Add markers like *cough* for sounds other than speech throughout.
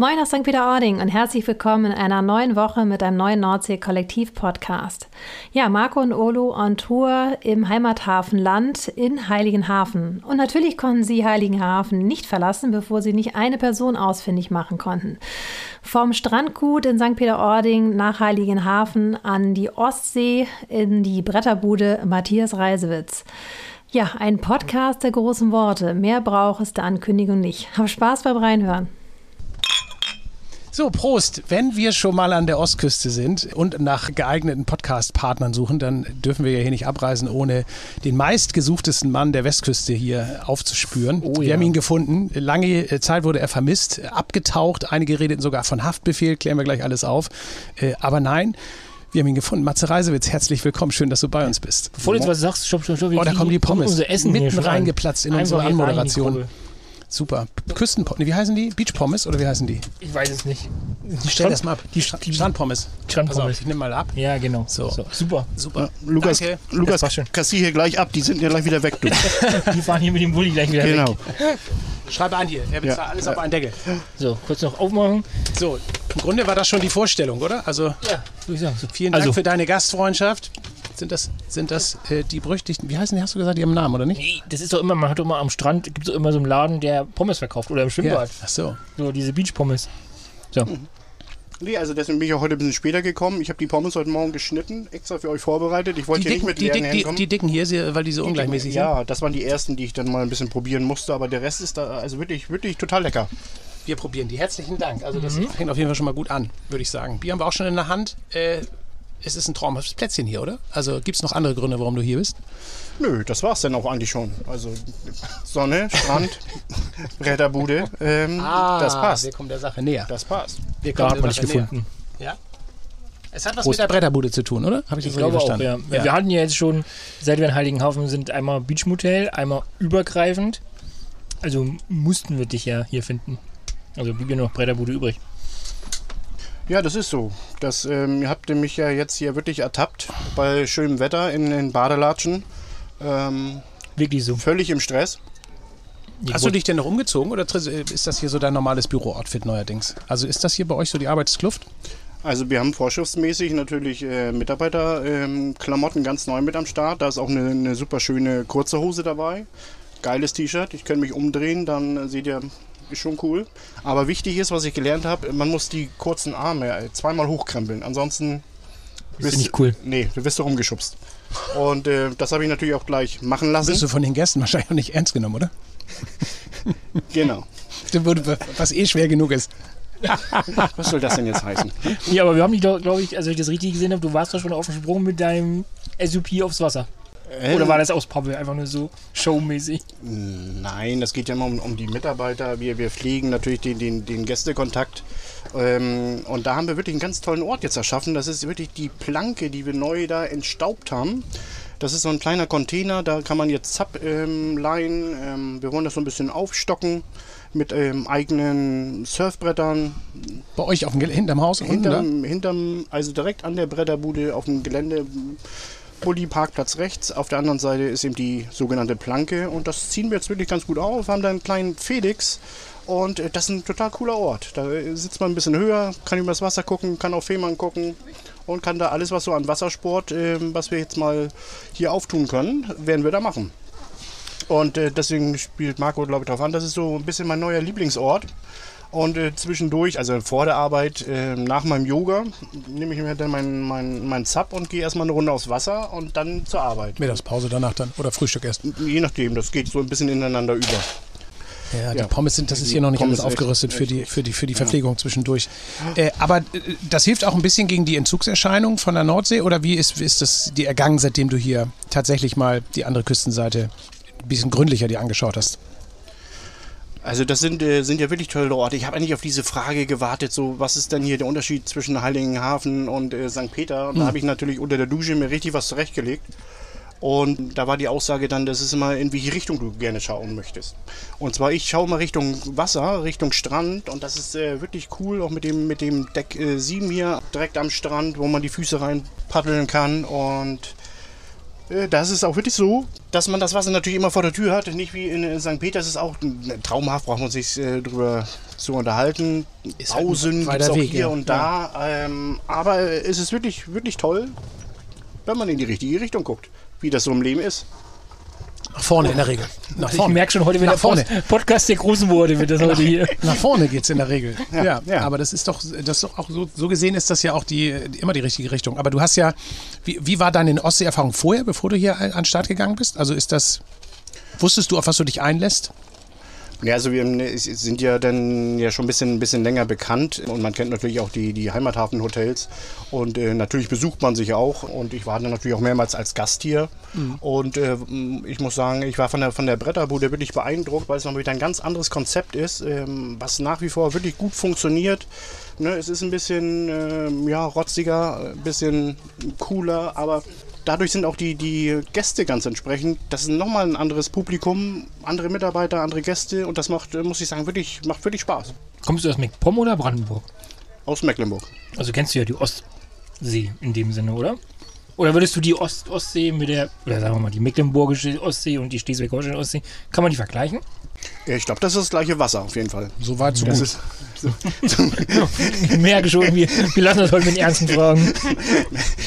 Moin aus St. Peter-Ording und herzlich willkommen in einer neuen Woche mit einem neuen Nordsee-Kollektiv-Podcast. Ja, Marco und Olo on Tour im Heimathafenland in Heiligenhafen. Und natürlich konnten sie Heiligenhafen nicht verlassen, bevor sie nicht eine Person ausfindig machen konnten. Vom Strandgut in St. Peter-Ording nach Heiligenhafen an die Ostsee in die Bretterbude Matthias Reisewitz. Ja, ein Podcast der großen Worte. Mehr braucht es der Ankündigung nicht. Hab Spaß beim Reinhören. So, Prost. Wenn wir schon mal an der Ostküste sind und nach geeigneten Podcast-Partnern suchen, dann dürfen wir ja hier nicht abreisen, ohne den meistgesuchtesten Mann der Westküste hier aufzuspüren. Oh, wir ja. haben ihn gefunden. Lange Zeit wurde er vermisst, abgetaucht. Einige redeten sogar von Haftbefehl. Klären wir gleich alles auf. Äh, aber nein. Wir haben ihn gefunden. Matze Reisewitz, herzlich willkommen. Schön, dass du bei uns bist. Bevor du jetzt was sagst, stopp, stopp, stopp. Oh, da kommen die Pommes. Essen Mitten reingeplatzt in unsere Anmoderation. Super. Küstenpommes. Wie heißen die? Beachpommes oder wie heißen die? Ich weiß es nicht. Ich stell das mal ab. Die, die Strandpommes. Strandpommes. ich nehme mal ab. Ja, genau. So. so. Super. Super. Ja, Lukas, Danke. Lukas kassier hier gleich ab. Die sind ja gleich wieder weg, du. *laughs* die fahren hier mit dem Bulli gleich wieder genau. weg. Genau. Schreibe an hier. Er bezahlt ja. alles auf einen Deckel. So, kurz noch aufmachen. So, im Grunde war das schon die Vorstellung, oder? Also, ja, würde ich sagen. So. Vielen Dank also. für deine Gastfreundschaft. Sind das, sind das äh, die berüchtigten, wie heißen die, hast du gesagt, die haben einen Namen, oder nicht? Nee, das ist doch immer, man hat doch immer am Strand, gibt es doch immer so einen Laden, der Pommes verkauft oder im Schwimmbad. Ja. Ach so. So, diese Beach-Pommes. So. Mhm. Nee, also deswegen bin ich auch heute ein bisschen später gekommen. Ich habe die Pommes heute Morgen geschnitten, extra für euch vorbereitet. Ich wollte die hier dicken, nicht mit die, dick, die, die, dicken hier, weil die so die ungleichmäßig dicken, sind? Ja, das waren die ersten, die ich dann mal ein bisschen probieren musste. Aber der Rest ist da also wirklich, wirklich total lecker. Wir probieren die. Herzlichen Dank. Also das mhm. fängt auf jeden Fall schon mal gut an, würde ich sagen. Bier haben wir auch schon in der Hand. Äh, es ist ein traumhaftes Plätzchen hier, oder? Also gibt es noch andere Gründe, warum du hier bist? Nö, das war es dann auch eigentlich schon. Also Sonne, Strand, *laughs* Bretterbude, ähm, ah, das passt. Wir kommen der Sache näher. Das passt. Wir kommen da hat man dich gefunden. Ja? Es hat was Prost. mit der Bretterbude zu tun, oder? Habe ich, ich glaube verstanden? Auch, ja. ja. Wir hatten ja jetzt schon, seit wir in Heiligenhafen sind, einmal Beachmotel, einmal übergreifend. Also mussten wir dich ja hier finden. Also blieb ja noch Bretterbude übrig. Ja, das ist so. Das, ähm, ihr habt mich ja jetzt hier wirklich ertappt bei schönem Wetter in den Badelatschen. Ähm, wirklich so. Völlig im Stress. Hast du dich denn noch umgezogen oder ist das hier so dein normales Büro-Outfit neuerdings? Also ist das hier bei euch so die Arbeitskluft? Also wir haben vorschriftsmäßig natürlich äh, Mitarbeiterklamotten ähm, ganz neu mit am Start. Da ist auch eine, eine super schöne kurze Hose dabei. Geiles T-Shirt. Ich kann mich umdrehen, dann seht ihr schon cool. Aber wichtig ist, was ich gelernt habe, man muss die kurzen Arme zweimal hochkrempeln. Ansonsten ist nicht cool. Nee, du wirst du rumgeschubst. Und äh, das habe ich natürlich auch gleich machen lassen. Bist du von den Gästen wahrscheinlich auch nicht ernst genommen, oder? *laughs* genau. Was eh schwer genug ist. *laughs* Was soll das denn jetzt heißen? Ja, aber wir haben dich doch, glaube ich, also ich das richtig gesehen habe, du warst doch schon auf dem Sprung mit deinem SUP aufs Wasser. Äh, Oder war das aus Pappe einfach nur so showmäßig? Nein, das geht ja immer um, um die Mitarbeiter. Wir, wir pflegen natürlich den, den, den Gästekontakt. Ähm, und da haben wir wirklich einen ganz tollen Ort jetzt erschaffen. Das ist wirklich die Planke, die wir neu da entstaubt haben. Das ist so ein kleiner Container, da kann man jetzt Zapp ähm, leihen. Ähm, wir wollen das so ein bisschen aufstocken mit ähm, eigenen Surfbrettern. Bei euch auf dem, hinterm Haus? Hinterm, hinterm, also direkt an der Bretterbude auf dem Gelände Bulli-Parkplatz rechts. Auf der anderen Seite ist eben die sogenannte Planke. Und das ziehen wir jetzt wirklich ganz gut auf. Wir haben da einen kleinen Felix. Und äh, das ist ein total cooler Ort. Da äh, sitzt man ein bisschen höher, kann über das Wasser gucken, kann auf Fehmarn gucken und kann da alles, was so an Wassersport, äh, was wir jetzt mal hier auftun können, werden wir da machen. Und äh, deswegen spielt Marco, glaube ich, darauf an. Das ist so ein bisschen mein neuer Lieblingsort. Und äh, zwischendurch, also vor der Arbeit, äh, nach meinem Yoga, nehme ich mir dann meinen mein, mein Zap und gehe erstmal eine Runde aufs Wasser und dann zur Arbeit. Mittagspause danach dann oder Frühstück erst? Je nachdem, das geht so ein bisschen ineinander über. Ja, die ja. Pommes sind, das ist hier noch nicht Pommes alles aufgerüstet echt, für, die, für, die, für die Verpflegung ja. zwischendurch. Äh, aber äh, das hilft auch ein bisschen gegen die Entzugserscheinung von der Nordsee oder wie ist, ist das dir ergangen, seitdem du hier tatsächlich mal die andere Küstenseite ein bisschen gründlicher dir angeschaut hast? Also das sind, äh, sind ja wirklich tolle Orte. Ich habe eigentlich auf diese Frage gewartet, so was ist denn hier der Unterschied zwischen Heiligenhafen und äh, St. Peter? Und hm. da habe ich natürlich unter der Dusche mir richtig was zurechtgelegt. Und da war die Aussage dann, das ist immer in welche Richtung du gerne schauen möchtest. Und zwar ich schaue mal Richtung Wasser, Richtung Strand und das ist äh, wirklich cool, auch mit dem, mit dem Deck äh, 7 hier direkt am Strand, wo man die Füße rein paddeln kann und das ist auch wirklich so, dass man das Wasser natürlich immer vor der Tür hat. Nicht wie in St. Peter. Das ist auch traumhaft, braucht man sich äh, drüber zu unterhalten. Ist halt Pausen es auch Weg, hier ja. und da. Ähm, aber es ist wirklich, wirklich toll, wenn man in die richtige Richtung guckt, wie das so im Leben ist. Nach vorne in der Regel. Nach Ich vorne. merke schon, heute wird Nach der vorne. Post Podcast der großen Worte, wird das heute hier. Nach vorne geht es in der Regel. *laughs* Ja, Ja, ja. aber das ist doch, das ist doch auch so, so gesehen ist das ja auch die, immer die richtige Richtung. Aber du hast ja, wie, wie war deine Ostsee-Erfahrung vorher, bevor du hier an an den Start gegangen bist? Also ist das, wusstest du, auf was du dich einlässt? Ja, also wir sind ja dann ja schon ein bisschen, ein bisschen länger bekannt und man kennt natürlich auch die, die Heimathafenhotels und äh, natürlich besucht man sich auch und ich war dann natürlich auch mehrmals als Gast hier und äh, ich muss sagen, ich war von der, von der Bretterbude wirklich beeindruckt, weil es noch wieder ein ganz anderes Konzept ist, ähm, was nach wie vor wirklich gut funktioniert. Ne, es ist ein bisschen ähm, ja, rotziger, ein bisschen cooler, aber dadurch sind auch die, die Gäste ganz entsprechend. Das ist nochmal ein anderes Publikum, andere Mitarbeiter, andere Gäste und das macht, äh, muss ich sagen, wirklich, macht wirklich Spaß. Kommst du aus MacPom oder Brandenburg? Aus Mecklenburg. Also kennst du ja die Ostsee in dem Sinne, oder? Oder würdest du die Ost Ostsee mit der, oder sagen wir mal, die mecklenburgische Ostsee und die Schleswig-Holstein Ostsee, kann man die vergleichen? Ja, Ich glaube, das ist das gleiche Wasser auf jeden Fall. So weit, so Das gut. ist, Ich merke schon, wir, wir lassen das heute mit den ernsten Fragen.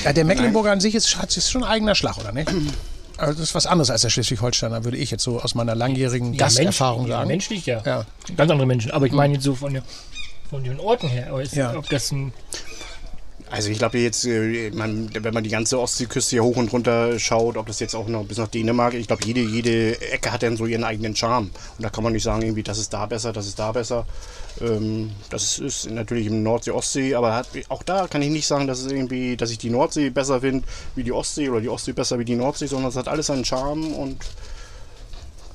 Ja, der Mecklenburger an sich ist, hat- ist schon ein eigener Schlag, oder nicht? Also das ist was anderes als der Schleswig-Holsteiner, würde ich jetzt so aus meiner langjährigen Gasterfahrung menschlich, ja, sagen. menschlich, ja. Ja. Ganz andere Menschen. Aber ich meine jetzt so von, der, von den Orten her. Aber ist, Ja. ob das ein, also ich glaube jetzt, äh, wenn man die ganze Ostseeküste hier hoch und runter schaut, ob das jetzt auch noch bis nach Dänemark, ich glaube jede, jede Ecke hat dann so ihren eigenen Charme. Und da kann man nicht sagen, irgendwie, das ist da besser, das ist da besser. Ähm, das ist natürlich im Nordsee-Ostsee, aber hat, auch da kann ich nicht sagen, dass es irgendwie, dass ich die Nordsee besser finde wie die Ostsee oder die Ostsee besser wie die Nordsee, sondern es hat alles seinen Charme und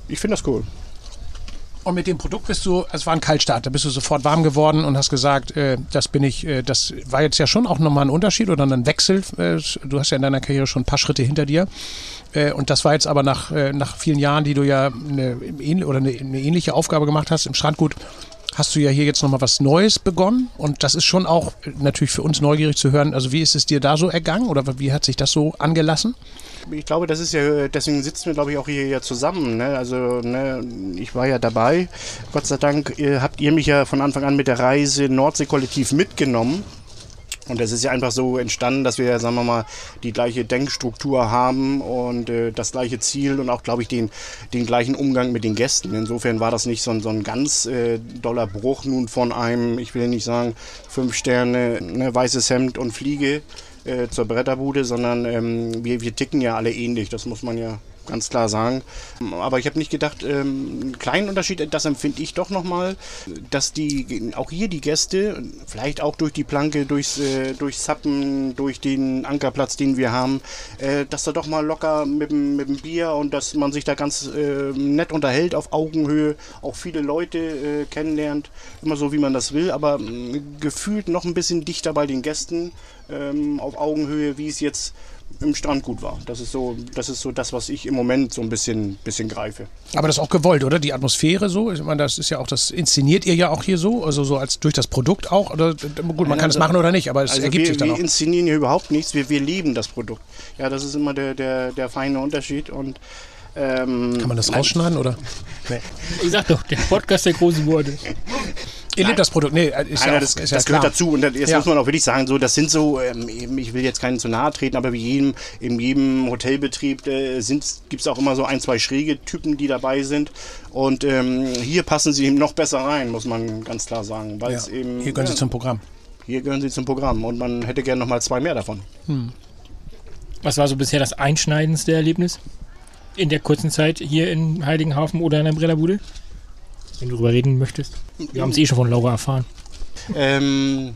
ich finde das cool. Und mit dem Produkt bist du, es war ein Kaltstart, da bist du sofort warm geworden und hast gesagt, äh, das bin ich, äh, das war jetzt ja schon auch nochmal ein Unterschied oder ein Wechsel. Äh, du hast ja in deiner Karriere schon ein paar Schritte hinter dir. Äh, und das war jetzt aber nach, äh, nach vielen Jahren, die du ja eine, oder eine, eine ähnliche Aufgabe gemacht hast im Strandgut, hast du ja hier jetzt nochmal was Neues begonnen. Und das ist schon auch natürlich für uns neugierig zu hören. Also wie ist es dir da so ergangen oder wie hat sich das so angelassen? Ich glaube, das ist ja, deswegen sitzen wir, glaube ich, auch hier ja zusammen. Ne? Also, ne, ich war ja dabei. Gott sei Dank äh, habt ihr mich ja von Anfang an mit der Reise Nordsee-Kollektiv mitgenommen. Und es ist ja einfach so entstanden, dass wir, sagen wir mal, die gleiche Denkstruktur haben und äh, das gleiche Ziel und auch, glaube ich, den, den gleichen Umgang mit den Gästen. Insofern war das nicht so ein, so ein ganz äh, doller Bruch nun von einem, ich will nicht sagen, fünf Sterne, ne, weißes Hemd und Fliege äh, zur Bretterbude, sondern ähm, wir, wir ticken ja alle ähnlich, das muss man ja ganz klar sagen. Aber ich habe nicht gedacht, ähm, einen kleinen Unterschied, das empfinde ich doch nochmal, dass die, auch hier die Gäste, vielleicht auch durch die Planke, durchs, äh, durch Zappen, durch den Ankerplatz, den wir haben, äh, dass da doch mal locker mit dem, mit dem Bier und dass man sich da ganz äh, nett unterhält auf Augenhöhe, auch viele Leute äh, kennenlernt, immer so wie man das will, aber mh, gefühlt noch ein bisschen dichter bei den Gästen ähm, auf Augenhöhe, wie es jetzt im Strandgut war. Das ist so, das ist so das, was ich im Moment so ein bisschen, bisschen greife. Aber das ist auch gewollt, oder? Die Atmosphäre so? Ich meine, das ist ja auch, das inszeniert ihr ja auch hier so, also so als durch das Produkt auch. Oder gut, man kann es machen oder nicht, aber es Also ergibt wir, sich dann wir auch. inszenieren hier überhaupt nichts, wir, wir lieben das Produkt. Ja, das ist immer der, der, der feine Unterschied und ähm, Kann man das rausschneiden oder? *laughs* Ich sag doch, der Podcast der großen Worte. *laughs* Ihr lebt das Produkt. Nee, ist ja, Nein, auch, das, ist ja das gehört klar. dazu und jetzt Ja. muss man auch wirklich sagen, so das sind so, ähm, ich will jetzt keinen zu nahe treten, aber wie jedem, in jedem Hotelbetrieb äh, gibt es auch immer so ein, zwei schräge Typen, die dabei sind und ähm, hier passen sie eben noch besser rein, muss man ganz klar sagen, weil Ja. es eben Hier gehören ja, Sie zum Programm. hier gehören sie zum Programm und man hätte gerne noch mal zwei mehr davon. Was war so bisher das einschneidendste Erlebnis in der kurzen Zeit hier in Heiligenhafen oder in der Brennerbude? Wenn du darüber reden möchtest. Wir haben es eh schon von Laura erfahren. Ähm,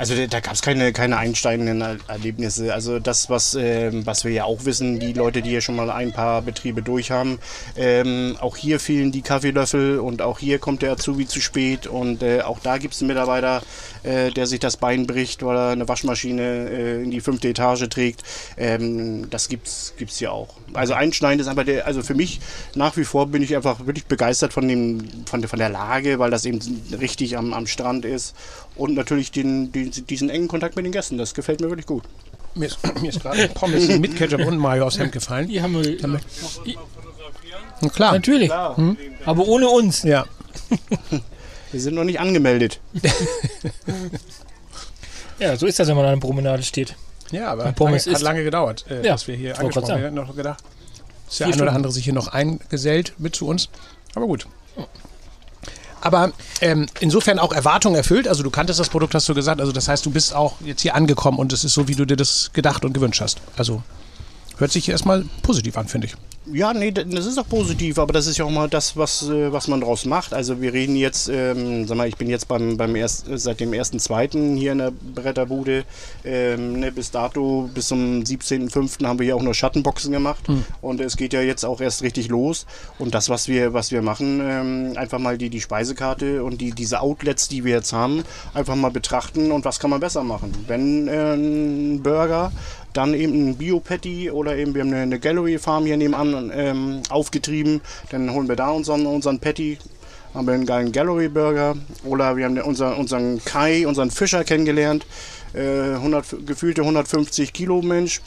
also da, gab es keine, keine einsteigenden Er- Erlebnisse. Also das, was, ähm, was wir ja auch wissen, die Leute, die hier schon mal ein paar Betriebe durch haben, ähm, auch hier fehlen die Kaffeelöffel und auch hier kommt der Azubi zu spät und äh, auch da gibt es einen Mitarbeiter, äh, der sich das Bein bricht, weil er eine Waschmaschine äh, in die fünfte Etage trägt. Ähm, das gibt's gibt's hier auch. Also einschneidend ist aber der, also für mich nach wie vor bin ich einfach wirklich begeistert von dem, von, der- von der Lage, weil das eben richtig am, am Strand ist und natürlich den, den, diesen engen Kontakt mit den Gästen. Das gefällt mir wirklich gut. Mir ist, mir ist gerade Pommes mit Ketchup und Mayo aufs Hemd gefallen. Die haben wir. Na klar. Natürlich. Hm? Aber ohne uns. Ja. *laughs* Wir sind noch nicht angemeldet. *laughs* Ja, so ist das, wenn man an einer Promenade steht. Ja, aber Und hat Pommes lange, hat ist- lange gedauert, äh, Ja, dass wir hier angesprochen werden. Wir hätten noch gedacht, dass der Vier ein oder andere sich hier noch eingesellt mit zu uns. Aber gut. Aber ähm, insofern auch Erwartungen erfüllt. Also du kanntest das Produkt, hast du gesagt. Also das heißt, du bist auch jetzt hier angekommen und es ist so, wie du dir das gedacht und gewünscht hast. Also hört sich erstmal positiv an, finde ich. Ja, nee, das ist auch positiv, aber das ist ja auch mal das, was, äh, was man draus macht. Also wir reden jetzt, ähm, sag mal, ich bin jetzt beim, beim erst, seit dem 1.2. hier in der Bretterbude. Ähm, ne, bis dato, bis zum 17.5. haben wir hier auch nur Schattenboxen gemacht. Und es geht ja jetzt auch erst richtig los. Und das, was wir, was wir machen, ähm, einfach mal die, die Speisekarte und die, diese Outlets, die wir jetzt haben, einfach mal betrachten und was kann man besser machen. Wenn äh, ein Burger dann eben ein Bio-Patty oder eben wir haben eine, eine Gallery-Farm hier nebenan ähm, aufgetrieben. Dann holen wir da unseren, unseren Patty, haben wir einen geilen Gallery-Burger. Oder wir haben unseren, unseren Kai, unseren Fischer kennengelernt. Äh, 100, gefühlte 150 Kilo Mensch.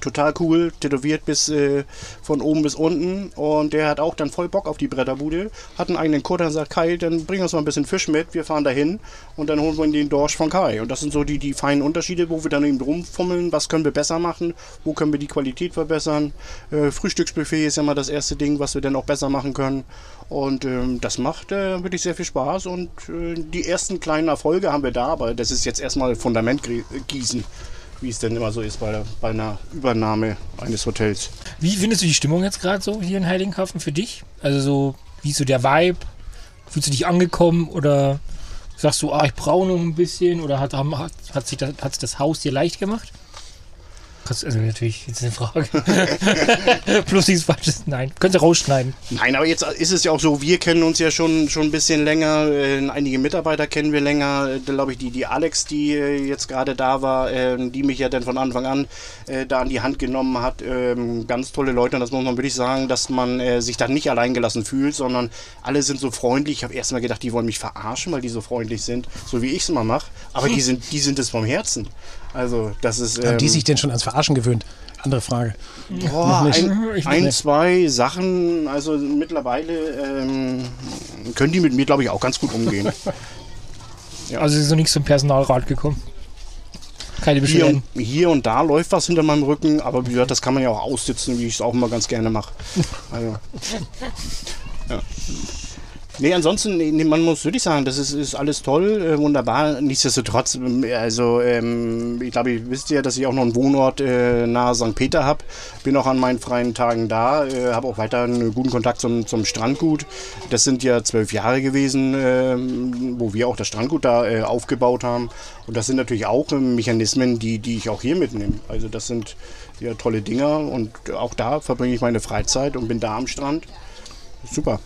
Total cool, tätowiert bis äh, von oben bis unten. Und der hat auch dann voll Bock auf die Bretterbude. Hat einen eigenen Kutter und sagt, Kai, dann bring uns mal ein bisschen Fisch mit. Wir fahren dahin und dann holen wir den Dorsch von Kai. Und das sind so die, die feinen Unterschiede, wo wir dann eben rumfummeln. Was können wir besser machen? Wo können wir die Qualität verbessern? Äh, Frühstücksbuffet ist ja mal das erste Ding, was wir dann auch besser machen können. Und ähm, das macht äh, wirklich sehr viel Spaß. Und äh, die ersten kleinen Erfolge haben wir da, aber das ist jetzt erstmal Fundament gießen wie es denn immer so ist bei, bei einer Übernahme eines Hotels. Wie findest du die Stimmung jetzt gerade so hier in Heiligenhafen für dich? Also so, wie ist so der Vibe? Fühlst du dich angekommen oder sagst du, ah, ich brauche noch ein bisschen oder hat, hat, hat, sich das, hat sich das Haus dir leicht gemacht? Kannst- Also natürlich, jetzt eine Frage. *laughs* Plus nichts Falsches. Nein, könntest du rausschneiden. Nein, aber jetzt ist es ja auch so, wir kennen uns ja schon, schon ein bisschen länger. Äh, einige Mitarbeiter kennen wir länger. Äh, glaube ich, die, die Alex, die äh, jetzt gerade da war, äh, die mich ja dann von Anfang an äh, da an die Hand genommen hat. Ähm, ganz tolle Leute. Und das muss man wirklich sagen, dass man äh, sich da nicht alleingelassen fühlt, sondern alle sind so freundlich. Ich habe erst mal gedacht, die wollen mich verarschen, weil die so freundlich sind, so wie ich es immer mache. Aber die sind, die sind es vom Herzen. Also, das ist. Haben die ähm, sich denn schon ans Verarschen gewöhnt? Andere Frage. Boah, nicht. ein, ein nicht. zwei Sachen, also mittlerweile ähm, können die mit mir, glaube ich, auch ganz gut umgehen. *laughs* Also ist noch nichts zum Personalrat gekommen. Keine hier, Beschwerden. und, hier und da läuft was hinter meinem Rücken, aber wie gesagt, das kann man ja auch aussitzen, wie ich es auch immer ganz gerne mache. Also, *laughs* ja. Nee, ansonsten, nee, man muss wirklich sagen, das ist, ist alles toll, äh, wunderbar. Nichtsdestotrotz, ähm, also ähm, ich glaube, ihr wisst ja, dass ich auch noch einen Wohnort äh, nahe St. Peter habe. Bin auch an meinen freien Tagen da, äh, habe auch weiter einen guten Kontakt zum, zum Strandgut. Das sind ja zwölf Jahre gewesen, ähm, wo wir auch das Strandgut da äh, aufgebaut haben. Und das sind natürlich auch ähm, Mechanismen, die, die ich auch hier mitnehme. Also das sind ja tolle Dinger und auch da verbringe ich meine Freizeit und bin da am Strand. Super.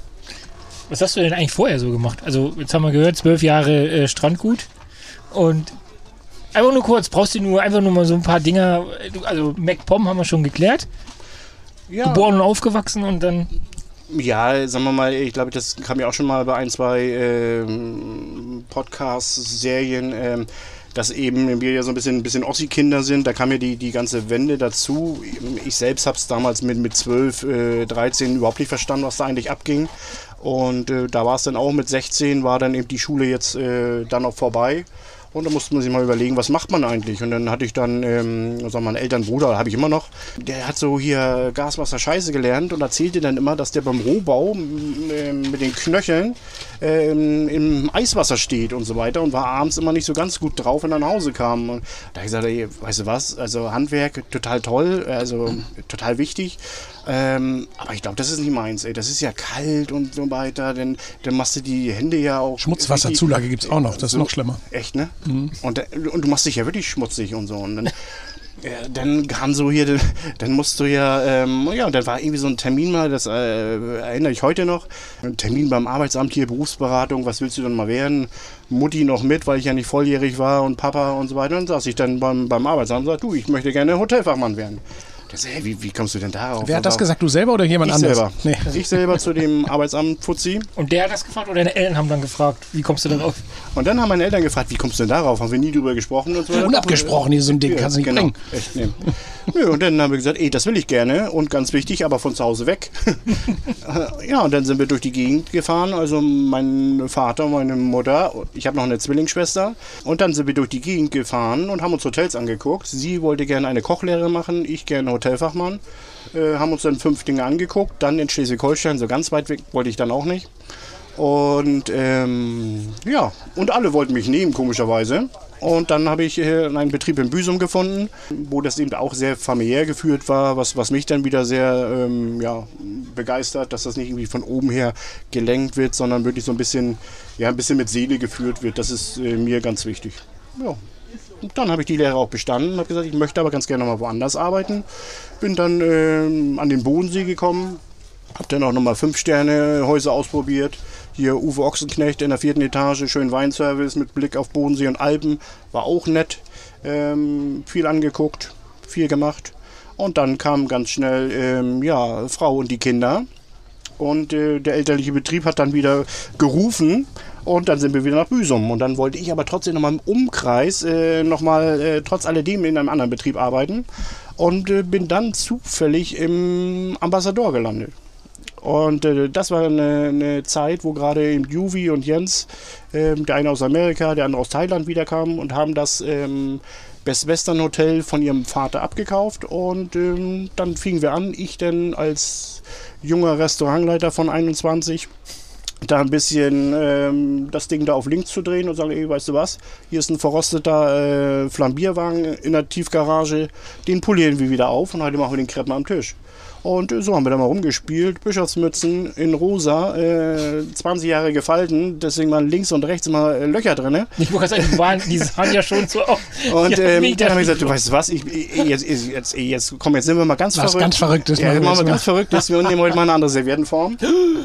Was hast du denn eigentlich vorher so gemacht? Also, jetzt haben wir gehört, zwölf Jahre äh, Strandgut. Und einfach nur kurz, brauchst du nur einfach nur mal so ein paar Dinger. äh, Also, MacPom haben wir schon geklärt. Ja. Geboren und aufgewachsen und dann. Ja, sagen wir mal, ich glaube, das kam ja auch schon mal bei ein, zwei ähm, Podcast-Serien, ähm, dass eben wir ja so ein bisschen, ein bisschen Ossi-Kinder sind. Da kam ja die, die ganze Wende dazu. Ich selbst habe es damals mit, mit 12, äh, 13 überhaupt nicht verstanden, was da eigentlich abging. Und äh, da war es dann auch mit 16, war dann eben die Schule jetzt äh, dann auch vorbei. Und da musste man sich mal überlegen, was macht man eigentlich? Und dann hatte ich dann, ähm, sag mal, einen Elternbruder, habe ich immer noch, der hat so hier Gaswasser Scheiße gelernt und erzählte dann immer, dass der beim Rohbau ähm, mit den Knöcheln ähm, im Eiswasser steht und so weiter und war abends immer nicht so ganz gut drauf, wenn er nach Hause kam. Und da habe ich gesagt, ey, weißt du was, also Handwerk total toll, also total wichtig. Ähm, aber ich glaube, das ist nicht meins, ey. Das ist ja kalt und so weiter. Dann, dann machst du die Hände ja auch. Schmutzwasserzulage gibt es auch noch. Das ist so- noch schlimmer. Echt, ne? Und, da- und du machst dich ja wirklich schmutzig und so. Und dann, *laughs* ja, dann kam so hier, dann musst du ja, ähm, ja, und dann war irgendwie so ein Termin mal, das äh, erinnere ich heute noch. Ein Termin beim Arbeitsamt hier, Berufsberatung, was willst du denn mal werden? Mutti noch mit, weil ich ja nicht volljährig war und Papa und so weiter. Und dann saß ich dann beim, beim Arbeitsamt und sagte, du, ich möchte gerne Hotelfachmann werden. Das, hey, wie, wie kommst du denn darauf? Wer hat das gesagt? Du selber oder jemand Ich anderes? selber. Nee. Ich selber zu dem Arbeitsamt Fuzzi. Und der hat das gefragt oder deine Eltern haben dann gefragt, wie kommst du darauf? Und dann haben meine Eltern gefragt, wie kommst du denn darauf? Haben wir nie drüber gesprochen und so. Unabgesprochen, hier so ein Ding, kannst du nicht genau. bringen. Echt, nee. Nö, und dann haben wir gesagt, ey, das will ich gerne und ganz wichtig, aber von zu Hause weg. *laughs* ja, und dann sind wir durch die Gegend gefahren, also mein Vater, meine Mutter, ich habe noch eine Zwillingsschwester und dann sind wir durch die Gegend gefahren und haben uns Hotels angeguckt. Sie wollte gerne eine Kochlehre machen, ich gerne Hotelfachmann. Äh, haben uns dann fünf Dinge angeguckt, dann in Schleswig-Holstein, so ganz weit weg wollte ich dann auch nicht. Und ähm, ja, und alle wollten mich nehmen, komischerweise. Und dann habe ich äh, einen Betrieb in Büsum gefunden, wo das eben auch sehr familiär geführt war, was, was mich dann wieder sehr ähm, ja, begeistert, dass das nicht irgendwie von oben her gelenkt wird, sondern wirklich so ein bisschen, ja, ein bisschen mit Seele geführt wird. Das ist äh, mir ganz wichtig. Ja. Und dann habe ich die Lehre auch bestanden, habe gesagt, ich möchte aber ganz gerne noch mal woanders arbeiten. Bin dann ähm, an den Bodensee gekommen, habe dann auch nochmal fünf Sterne Häuser ausprobiert. Hier Uwe Ochsenknecht in der vierten Etage, schön Weinservice mit Blick auf Bodensee und Alpen, war auch nett. Ähm, viel angeguckt, viel gemacht. Und dann kam ganz schnell ähm, ja, Frau und die Kinder. Und äh, der elterliche Betrieb hat dann wieder gerufen und dann sind wir wieder nach Büsum. Und dann wollte ich aber trotzdem nochmal im Umkreis äh, nochmal äh, trotz alledem in einem anderen Betrieb arbeiten und äh, bin dann zufällig im Ambassador gelandet. Und äh, das war eine, eine Zeit, wo gerade Juvi und Jens, ähm, der eine aus Amerika, der andere aus Thailand wiederkamen und haben das ähm, Best Western Hotel von ihrem Vater abgekauft. Und ähm, dann fingen wir an, ich denn als junger Restaurantleiter von 21 da ein bisschen ähm, das Ding da auf links zu drehen und sagen, ey, weißt du was, hier ist ein verrosteter äh, Flambierwagen in der Tiefgarage, den polieren wir wieder auf und heute machen wir den Kreppen am Tisch. Und so haben wir da mal rumgespielt. Bischofsmützen in rosa, äh, 20 Jahre gefalten, deswegen waren links und rechts immer äh, Löcher drin. Ich wollte sagen, die, waren, die sahen ja schon so aus. Und Ja, ähm, dann habe ich gesagt, du weißt was, ich, jetzt, jetzt, jetzt, komm, jetzt sind wir mal ganz Was verrückt. ganz Verrücktes Ja, machen wir mal. ganz Verrücktes. Wir nehmen heute mal eine andere Serviettenform.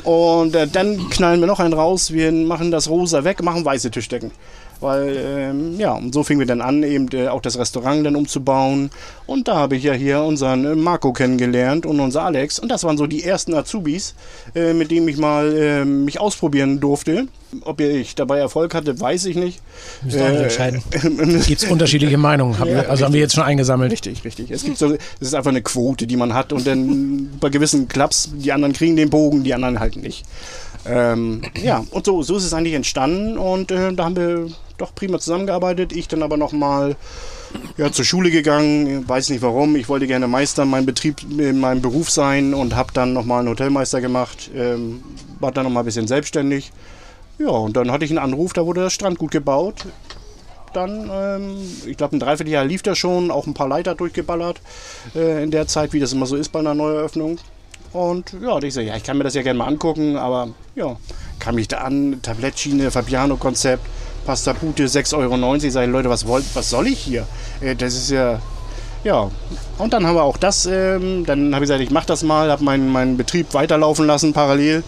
Und äh, dann knallen wir noch einen raus. Wir machen das rosa weg, machen weiße Tischdecken. Weil, ähm, ja, und so fingen wir dann an, eben äh, auch das Restaurant dann umzubauen. Und da habe ich ja hier unseren äh, Marco kennengelernt und unser Alex. Und das waren so die ersten Azubis, äh, mit denen ich mal äh, mich ausprobieren durfte. Ob ich dabei Erfolg hatte, weiß ich nicht. Auch nicht entscheiden. *laughs* Gibt es unterschiedliche Meinungen? Haben wir, also haben wir jetzt schon eingesammelt. Richtig, richtig. Es gibt so, es ist einfach eine Quote, die man hat und dann *laughs* bei gewissen Clubs, die anderen kriegen den Bogen, die anderen halt nicht. Ähm, ja, und so, so ist es eigentlich entstanden und äh, da haben wir doch prima zusammengearbeitet. Ich dann aber nochmal ja, zur Schule gegangen, weiß nicht warum. Ich wollte gerne Meister in meinem Betrieb, in meinem Beruf sein und habe dann nochmal einen Hotelmeister gemacht, ähm, war dann nochmal ein bisschen selbstständig. Ja, und dann hatte ich einen Anruf, da wurde das Strandgut gebaut dann, ähm, ich glaube, ein Dreivierteljahr lief das schon, auch ein paar Leiter durchgeballert äh, in der Zeit, wie das immer so ist bei einer Neueröffnung. Und ja, ich sage, ja, ich kann mir das ja gerne mal angucken, aber ja, kam mich da an, Tablettschiene, Fabiano-Konzept, Pasta Pute, 6,90 Euro. Ich sage, Leute, was, wollt, was soll ich hier? Äh, das ist ja, ja. Und dann haben wir auch das, ähm, dann habe ich gesagt, ich mache das mal, habe meinen, meinen Betrieb weiterlaufen lassen parallel.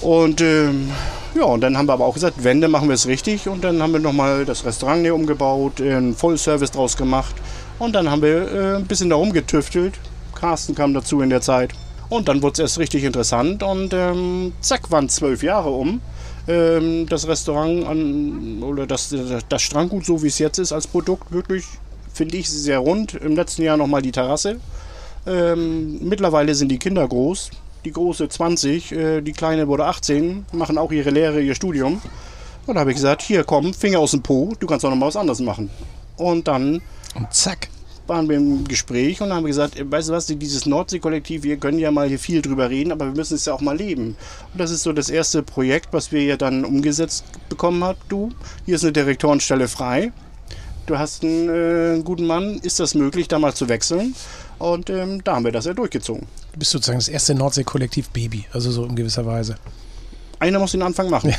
Und ähm, ja, und dann haben wir aber auch gesagt, Wände machen wir es richtig. Und dann haben wir nochmal das Restaurant hier umgebaut, äh, einen Vollservice draus gemacht. Und dann haben wir äh, ein bisschen da rumgetüftelt. Carsten kam dazu in der Zeit. Und dann wurde es erst richtig interessant. Und ähm, zack, waren zwölf Jahre um. Ähm, das Restaurant an, oder das, das Strandgut, so wie es jetzt ist als Produkt, wirklich, finde ich, sehr rund. Im letzten Jahr nochmal die Terrasse. Ähm, mittlerweile sind die Kinder groß. Die große 20, äh, die kleine wurde 18, machen auch ihre Lehre, ihr Studium. Und da habe ich gesagt, hier komm, Finger aus dem Po, du kannst auch noch mal was anderes machen. Und dann Und zack. Waren wir im Gespräch und haben gesagt, äh, weißt du was, dieses Nordsee-Kollektiv, wir können ja mal hier viel drüber reden, aber wir müssen es ja auch mal leben. Und das ist so das erste Projekt, was wir ja dann umgesetzt bekommen haben. Du, hier ist eine Direktorenstelle frei. Du hast einen, äh, guten Mann, ist das möglich, da mal zu wechseln? Und ähm, da haben wir das ja durchgezogen. Du bist sozusagen das erste Nordsee-Kollektiv Baby, also so in gewisser Weise. *laughs* Einer muss den Anfang machen.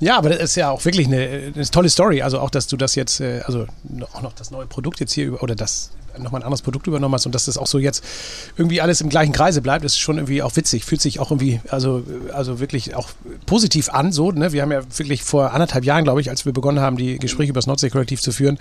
Ja, aber das ist ja auch wirklich eine, eine tolle Story. Also auch, dass du das jetzt, äh, also auch noch das neue Produkt jetzt hier über, oder das nochmal ein anderes Produkt übernommen hast und dass das auch so jetzt irgendwie alles im gleichen Kreise bleibt, ist schon irgendwie auch witzig. Fühlt sich auch irgendwie, also, also wirklich auch positiv an. So, ne? Wir haben ja wirklich vor anderthalb Jahren, glaube ich, als wir begonnen haben, die Gespräche über das Nordsee-Kollektiv zu führen,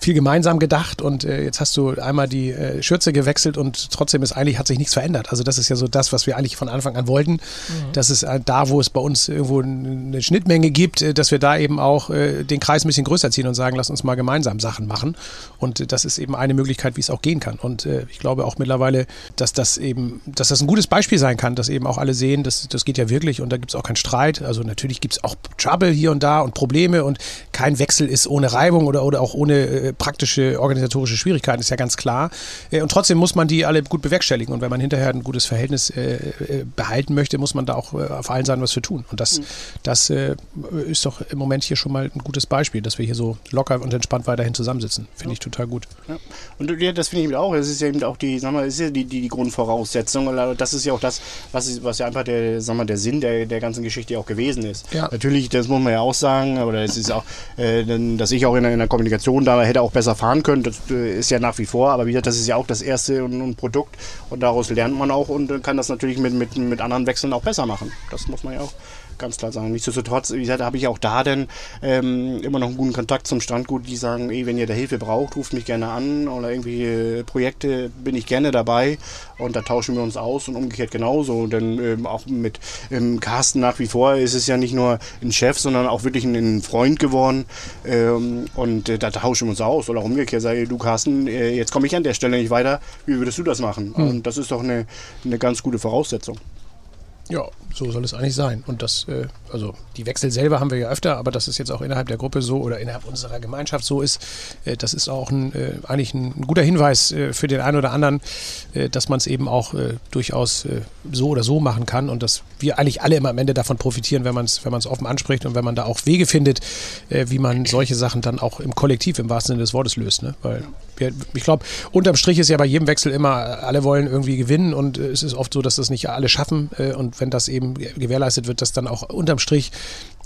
viel gemeinsam gedacht und äh, jetzt hast du einmal die äh, Schürze gewechselt und trotzdem ist eigentlich, hat sich nichts verändert. Also das ist ja so das, was wir eigentlich von Anfang an wollten. Mhm. Das ist äh, da, wo es bei uns irgendwo eine Schnittmenge gibt, äh, dass wir da eben auch äh, den Kreis ein bisschen größer ziehen und sagen, lass uns mal gemeinsam Sachen machen. Und das ist eben eine Möglichkeit, wie es auch gehen kann. Und ich glaube auch mittlerweile, dass das eben, dass das ein gutes Beispiel sein kann, dass eben auch alle sehen, dass das geht ja wirklich und da gibt es auch keinen Streit. Also natürlich gibt es auch Trouble hier und da und Probleme und kein Wechsel ist ohne Reibung oder, oder auch ohne äh, praktische organisatorische Schwierigkeiten, ist ja ganz klar. Äh, und trotzdem muss man die alle gut bewerkstelligen. Und wenn man hinterher ein gutes Verhältnis äh, äh behalten möchte, muss man da auch äh, auf allen Seiten was für tun. Und das, mhm. das äh, ist doch im Moment hier schon mal ein gutes Beispiel, dass wir hier so locker und entspannt weiterhin zusammensitzen. Finde ja. ich total gut. Ja. Und ja, das finde ich eben auch. Es ist ja eben auch die, sagen wir, ist ja die, die, die Grundvoraussetzung. Das ist ja auch das, was, was ja einfach der, sagen wir, der Sinn der, der ganzen Geschichte auch gewesen ist. Ja. Natürlich, das muss man ja auch sagen, oder es ist auch, äh, dass ich auch in, in der Kommunikation da hätte auch besser fahren können. Das äh, ist ja nach wie vor, aber wie gesagt, das ist ja auch das erste und, und Produkt und daraus lernt man auch und kann das natürlich mit, mit, mit anderen Wechseln auch besser machen. Das muss man ja auch ganz klar sagen. Nichtsdestotrotz, wie gesagt, habe ich auch da dann ähm, immer noch einen guten Kontakt zum Strandgut, die sagen, ey, wenn ihr da Hilfe braucht, ruft mich gerne an oder irgendwie Projekte bin ich gerne dabei und da tauschen wir uns aus und umgekehrt genauso. Denn ähm, auch mit ähm, Carsten nach wie vor ist es ja nicht nur ein Chef, sondern auch wirklich ein, ein Freund geworden ähm, und äh, da tauschen wir uns aus oder umgekehrt, sage du Carsten, äh, jetzt komme ich an der Stelle nicht weiter, wie würdest du das machen? Mhm. Und das ist doch eine, eine ganz gute Voraussetzung. Ja, so soll es eigentlich sein. Und das, äh, also die Wechsel selber haben wir ja öfter, aber dass es jetzt auch innerhalb der Gruppe so oder innerhalb unserer Gemeinschaft so ist, äh, das ist auch ein, äh, eigentlich ein, guter Hinweis äh, für den einen oder anderen, äh, dass man es eben auch äh, durchaus so oder so machen kann und dass wir eigentlich alle immer am Ende davon profitieren, wenn man es wenn offen anspricht und wenn man da auch Wege findet, wie man solche Sachen dann auch im Kollektiv im wahrsten Sinne des Wortes löst. Ne? Weil ich glaube, unterm Strich ist ja bei jedem Wechsel immer, alle wollen irgendwie gewinnen und es ist oft so, dass das nicht alle schaffen und wenn das eben gewährleistet wird, dass dann auch unterm Strich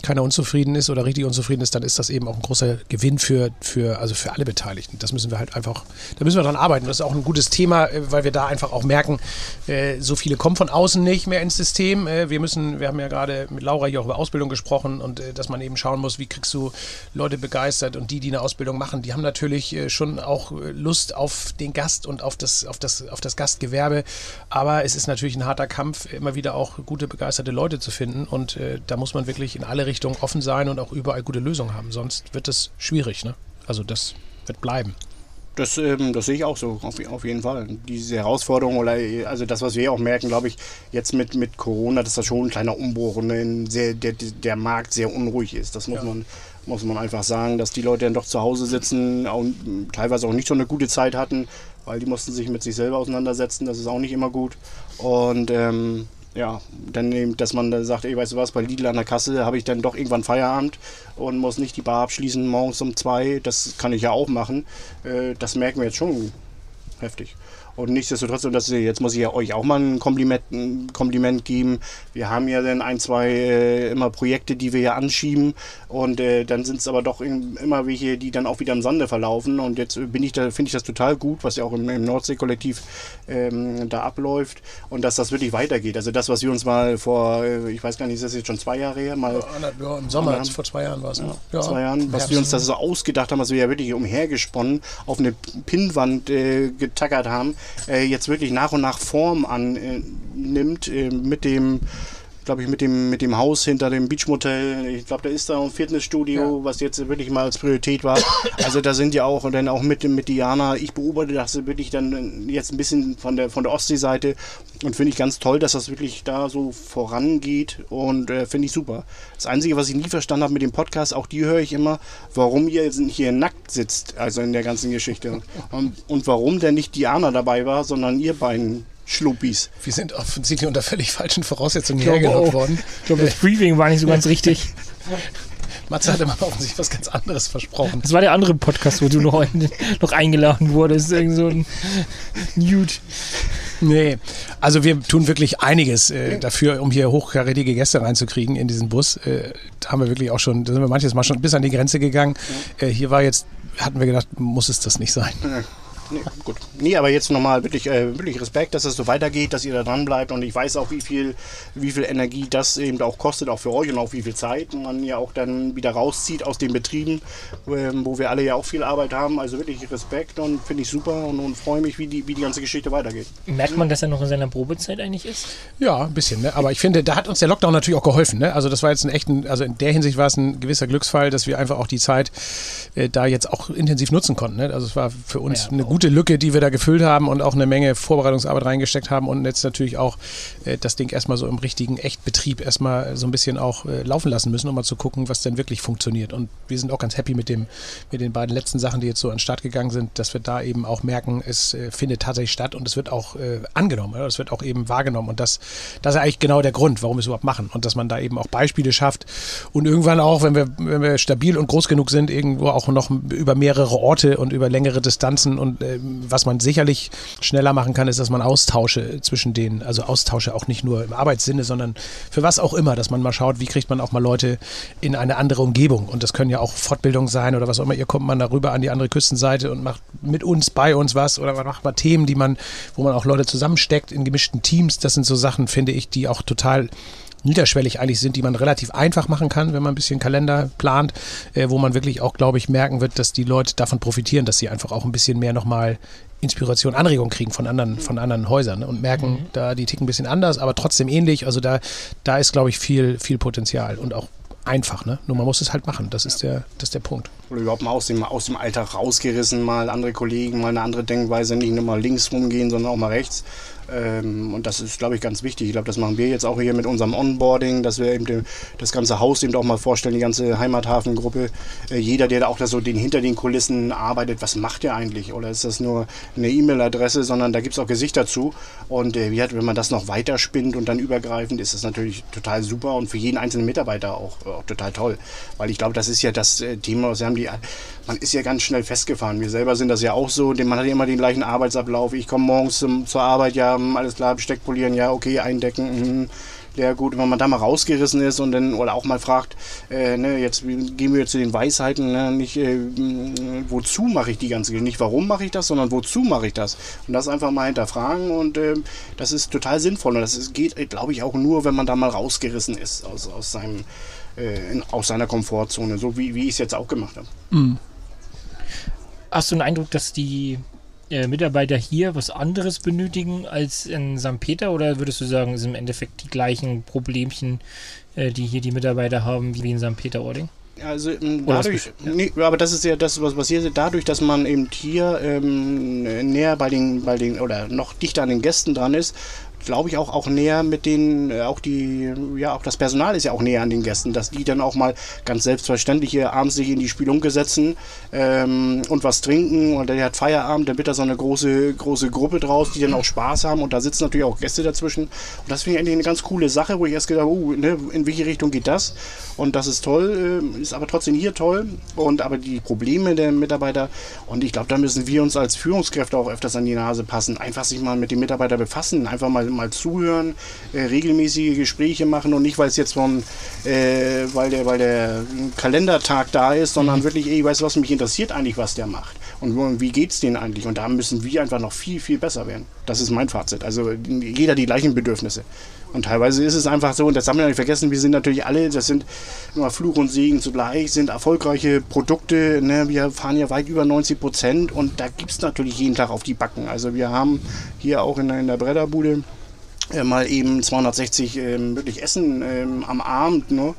keiner unzufrieden ist oder richtig unzufrieden ist, dann ist das eben auch ein großer Gewinn für, für, also für alle Beteiligten. Das müssen wir halt einfach, da müssen wir dran arbeiten. Das ist auch ein gutes Thema, äh, weil wir da einfach auch merken, äh, so viele kommen von außen nicht mehr ins System. Äh, wir müssen, wir haben ja gerade mit Laura hier auch über Ausbildung gesprochen und dass man eben schauen muss, wie kriegst du Leute begeistert und die, die eine Ausbildung machen, die haben natürlich schon auch Lust auf den Gast und auf das, auf das, auf das Gastgewerbe. Aber es ist natürlich ein harter Kampf, immer wieder auch gute, begeisterte Leute zu finden und da muss man wirklich in alle Richtungen offen sein und auch überall gute Lösungen haben. Sonst wird es schwierig. Ne? Also das wird bleiben. Das, ähm, das sehe ich auch so, auf, auf, jeden Fall. Diese Herausforderung, oder also das, was wir auch merken, glaube ich, jetzt mit, mit Corona, dass das schon ein kleiner Umbruch und sehr, der, der Markt sehr unruhig ist. Das muss, ja. man, muss man einfach sagen, dass die Leute dann doch zu Hause sitzen und teilweise auch nicht so eine gute Zeit hatten, weil die mussten sich mit sich selber auseinandersetzen. Das ist auch nicht immer gut. Und ähm, ja, dann eben, dass man da sagt, ey, weißt du was, bei Lidl an der Kasse habe ich dann doch irgendwann Feierabend und muss nicht die Bar abschließen morgens um zwei. Das kann ich ja auch machen. Äh, das merken wir jetzt schon heftig. Und nichtsdestotrotz, und das, jetzt muss ich ja euch auch mal ein Kompliment, ein Kompliment geben. Wir haben ja dann ein, zwei äh, immer Projekte, die wir ja anschieben. Und äh, dann sind es aber doch immer welche, die dann auch wieder im Sande verlaufen. Und jetzt bin ich da, finde ich das total gut, was ja auch im, im Nordsee-Kollektiv ähm, da abläuft. Und dass das wirklich weitergeht. Also das, was wir uns mal vor, äh, ich weiß gar nicht, ist das jetzt schon zwei Jahre her? Mal, ja, Im Sommer, haben, vor zwei Jahren war es. Ja, ja, zwei Jahren, was wir uns das so ausgedacht haben, was wir ja wirklich umhergesponnen, auf eine Pinnwand äh, getackert haben äh, jetzt wirklich nach und nach Form annimmt äh, mit dem glaube ich, mit dem, mit dem Haus hinter dem Beachmotel. Ich glaube, da ist da ein Fitnessstudio, ja. was jetzt wirklich mal als Priorität war. Also da sind ja auch, und dann auch mit, mit Diana, ich beobachte das wirklich dann jetzt ein bisschen von der, von der Ostseeseite und finde ich ganz toll, dass das wirklich da so vorangeht und äh, finde ich super. Das Einzige, was ich nie verstanden habe mit dem Podcast, auch die höre ich immer, warum ihr hier nackt sitzt, also in der ganzen Geschichte. Und, und warum denn nicht Diana dabei war, sondern ihr beiden Schluppis. Wir sind offensichtlich unter völlig falschen Voraussetzungen hergelockt worden. Ich glaube, das Briefing war nicht so ganz richtig. *laughs* Matze hatte mal offensichtlich was ganz anderes versprochen. Das war der andere Podcast, wo du noch, *laughs* noch eingeladen wurdest. Irgend so ein Nude. Nee, also wir tun wirklich einiges äh, dafür, um hier hochkarätige Gäste reinzukriegen in diesen Bus. Äh, da haben wir wirklich auch schon, da sind wir manches Mal schon bis an die Grenze gegangen. Äh, hier war jetzt, hatten wir gedacht, muss es das nicht sein. Nee, gut. Nee, aber jetzt nochmal wirklich, äh, wirklich Respekt, dass es so weitergeht, dass ihr da dran bleibt und ich weiß auch, wie viel, wie viel Energie das eben auch kostet, auch für euch und auch wie viel Zeit man ja auch dann wieder rauszieht aus den Betrieben, ähm, wo wir alle ja auch viel Arbeit haben. Also wirklich Respekt und finde ich super und, und freue mich, wie die, wie die ganze Geschichte weitergeht. Merkt man, dass er noch in seiner Probezeit eigentlich ist? Ja, ein bisschen. Ne? Aber ich finde, da hat uns der Lockdown natürlich auch geholfen. Ne? Also das war jetzt ein echten, also in der Hinsicht war es ein gewisser Glücksfall, dass wir einfach auch die Zeit äh, da jetzt auch intensiv nutzen konnten. Ne? Also es war für uns Ja, eine auch. Gute Lücke, die wir da gefüllt haben und auch eine Menge Vorbereitungsarbeit reingesteckt haben und jetzt natürlich auch äh, das Ding erstmal so im richtigen Echtbetrieb erstmal so ein bisschen auch äh, laufen lassen müssen, um mal zu gucken, was denn wirklich funktioniert. Und wir sind auch ganz happy mit dem, mit den beiden letzten Sachen, die jetzt so an den Start gegangen sind, dass wir da eben auch merken, es äh, findet tatsächlich statt und es wird auch äh, angenommen, ja? es wird auch eben wahrgenommen. Und das, das ist eigentlich genau der Grund, warum wir es überhaupt machen. Und dass man da eben auch Beispiele schafft und irgendwann auch, wenn wir, wenn wir stabil und groß genug sind, irgendwo auch noch über mehrere Orte und über längere Distanzen und ähm, was man sicherlich schneller machen kann, ist, dass man Austausche zwischen denen, also Austausche auch nicht nur im Arbeitssinne, sondern für was auch immer, dass man mal schaut, wie kriegt man auch mal Leute in eine andere Umgebung. Und das können ja auch Fortbildungen sein oder was auch immer. Ihr kommt man darüber an die andere Küstenseite und macht mit uns, bei uns was oder man macht mal Themen, die man, wo man auch Leute zusammensteckt in gemischten Teams. Das sind so Sachen, finde ich, die auch total niederschwellig eigentlich sind, die man relativ einfach machen kann, wenn man ein bisschen Kalender plant, äh, wo man wirklich auch, glaube ich, merken wird, dass die Leute davon profitieren, dass sie einfach auch ein bisschen mehr nochmal Inspiration, Anregung kriegen von anderen, von anderen Häusern ne? und merken, da die ticken ein bisschen anders, aber trotzdem ähnlich. Also da, da ist, glaube ich, viel, viel Potenzial und auch einfach, ne? Nur man muss es halt machen. Das ist der, das ist der Punkt. Oder überhaupt mal aus dem, aus dem Alltag rausgerissen, mal andere Kollegen, mal eine andere Denkweise, nicht nur mal links rumgehen, sondern auch mal rechts. Ähm, und das ist, glaube ich, ganz wichtig. Ich glaube, das machen wir jetzt auch hier mit unserem Onboarding, dass wir eben den, das ganze Haus eben auch mal vorstellen, die ganze Heimathafengruppe. Äh, jeder, der da auch da so den, hinter den Kulissen arbeitet, was macht der eigentlich? Oder ist das nur eine E-Mail-Adresse, sondern da gibt es auch Gesichter zu. Und äh, wenn man das noch weiterspinnt und dann übergreifend, ist das natürlich total super und für jeden einzelnen Mitarbeiter auch, auch total toll. Weil ich glaube, das ist ja das äh, Thema, wir haben die, man ist ja ganz schnell festgefahren. Wir selber sind das ja auch so. Man hat ja immer den gleichen Arbeitsablauf. Ich komme morgens zum, zur Arbeit, ja, hm, alles klar, Besteck polieren, ja, okay, eindecken, mhm. Ja gut, wenn man da mal rausgerissen ist und dann oder auch mal fragt, äh, ne, jetzt gehen wir zu den Weisheiten, ne, nicht äh, mh, wozu mache ich die ganze Geschichte, nicht warum mache ich das, sondern wozu mache ich das und das einfach mal hinterfragen und äh, das ist total sinnvoll und das ist, geht, glaube ich, auch nur, wenn man da mal rausgerissen ist aus, aus seinem äh, in, aus seiner Komfortzone, so wie, wie ich es jetzt auch gemacht habe. Hast du den Eindruck, dass die äh, Mitarbeiter hier was anderes benötigen als in St. Peter oder würdest du sagen, es sind im Endeffekt die gleichen Problemchen, äh, die hier die Mitarbeiter haben, wie in St. Peter-Ording? Also ähm, dadurch, ja. nee, aber das ist ja das, was passiert, dadurch, dass man eben hier ähm, näher bei den, bei den oder noch dichter an den Gästen dran ist, glaube ich auch auch näher mit den, äh, auch die, ja auch das Personal ist ja auch näher an den Gästen, dass die dann auch mal ganz selbstverständlich hier abends sich in die Spielunke setzen ähm, und was trinken. Und der hat Feierabend, dann wird da so eine große große Gruppe draus, die dann auch Spaß haben. Und da sitzen natürlich auch Gäste dazwischen. Und das finde ich eigentlich eine ganz coole Sache, wo ich erst gedacht habe, uh, ne, in welche Richtung geht das? Und das ist toll, äh, ist aber trotzdem hier toll. Und aber die Probleme der Mitarbeiter und ich glaube, da müssen wir uns als Führungskräfte auch öfters an die Nase passen, einfach sich mal mit den Mitarbeitern befassen, einfach mal, mal zuhören, äh, regelmäßige Gespräche machen und nicht, weil es jetzt von, äh, weil der, weil der Kalendertag da ist, sondern wirklich, ey, weißt du was, mich interessiert eigentlich, was der macht und wie geht's denen eigentlich und da müssen wir einfach noch viel, viel besser werden. Das ist mein Fazit. Also jeder die gleichen Bedürfnisse. Und teilweise ist es einfach so, und das haben wir nicht vergessen, wir sind natürlich alle, das sind immer Fluch und Segen zugleich, sind erfolgreiche Produkte. Ne? Wir fahren ja weit über 90 Prozent und da gibt es natürlich jeden Tag auf die Backen. Also wir haben hier auch in, der- in der Bretterbude äh, mal eben 260 ähm, wirklich Essen ähm, am Abend, ne?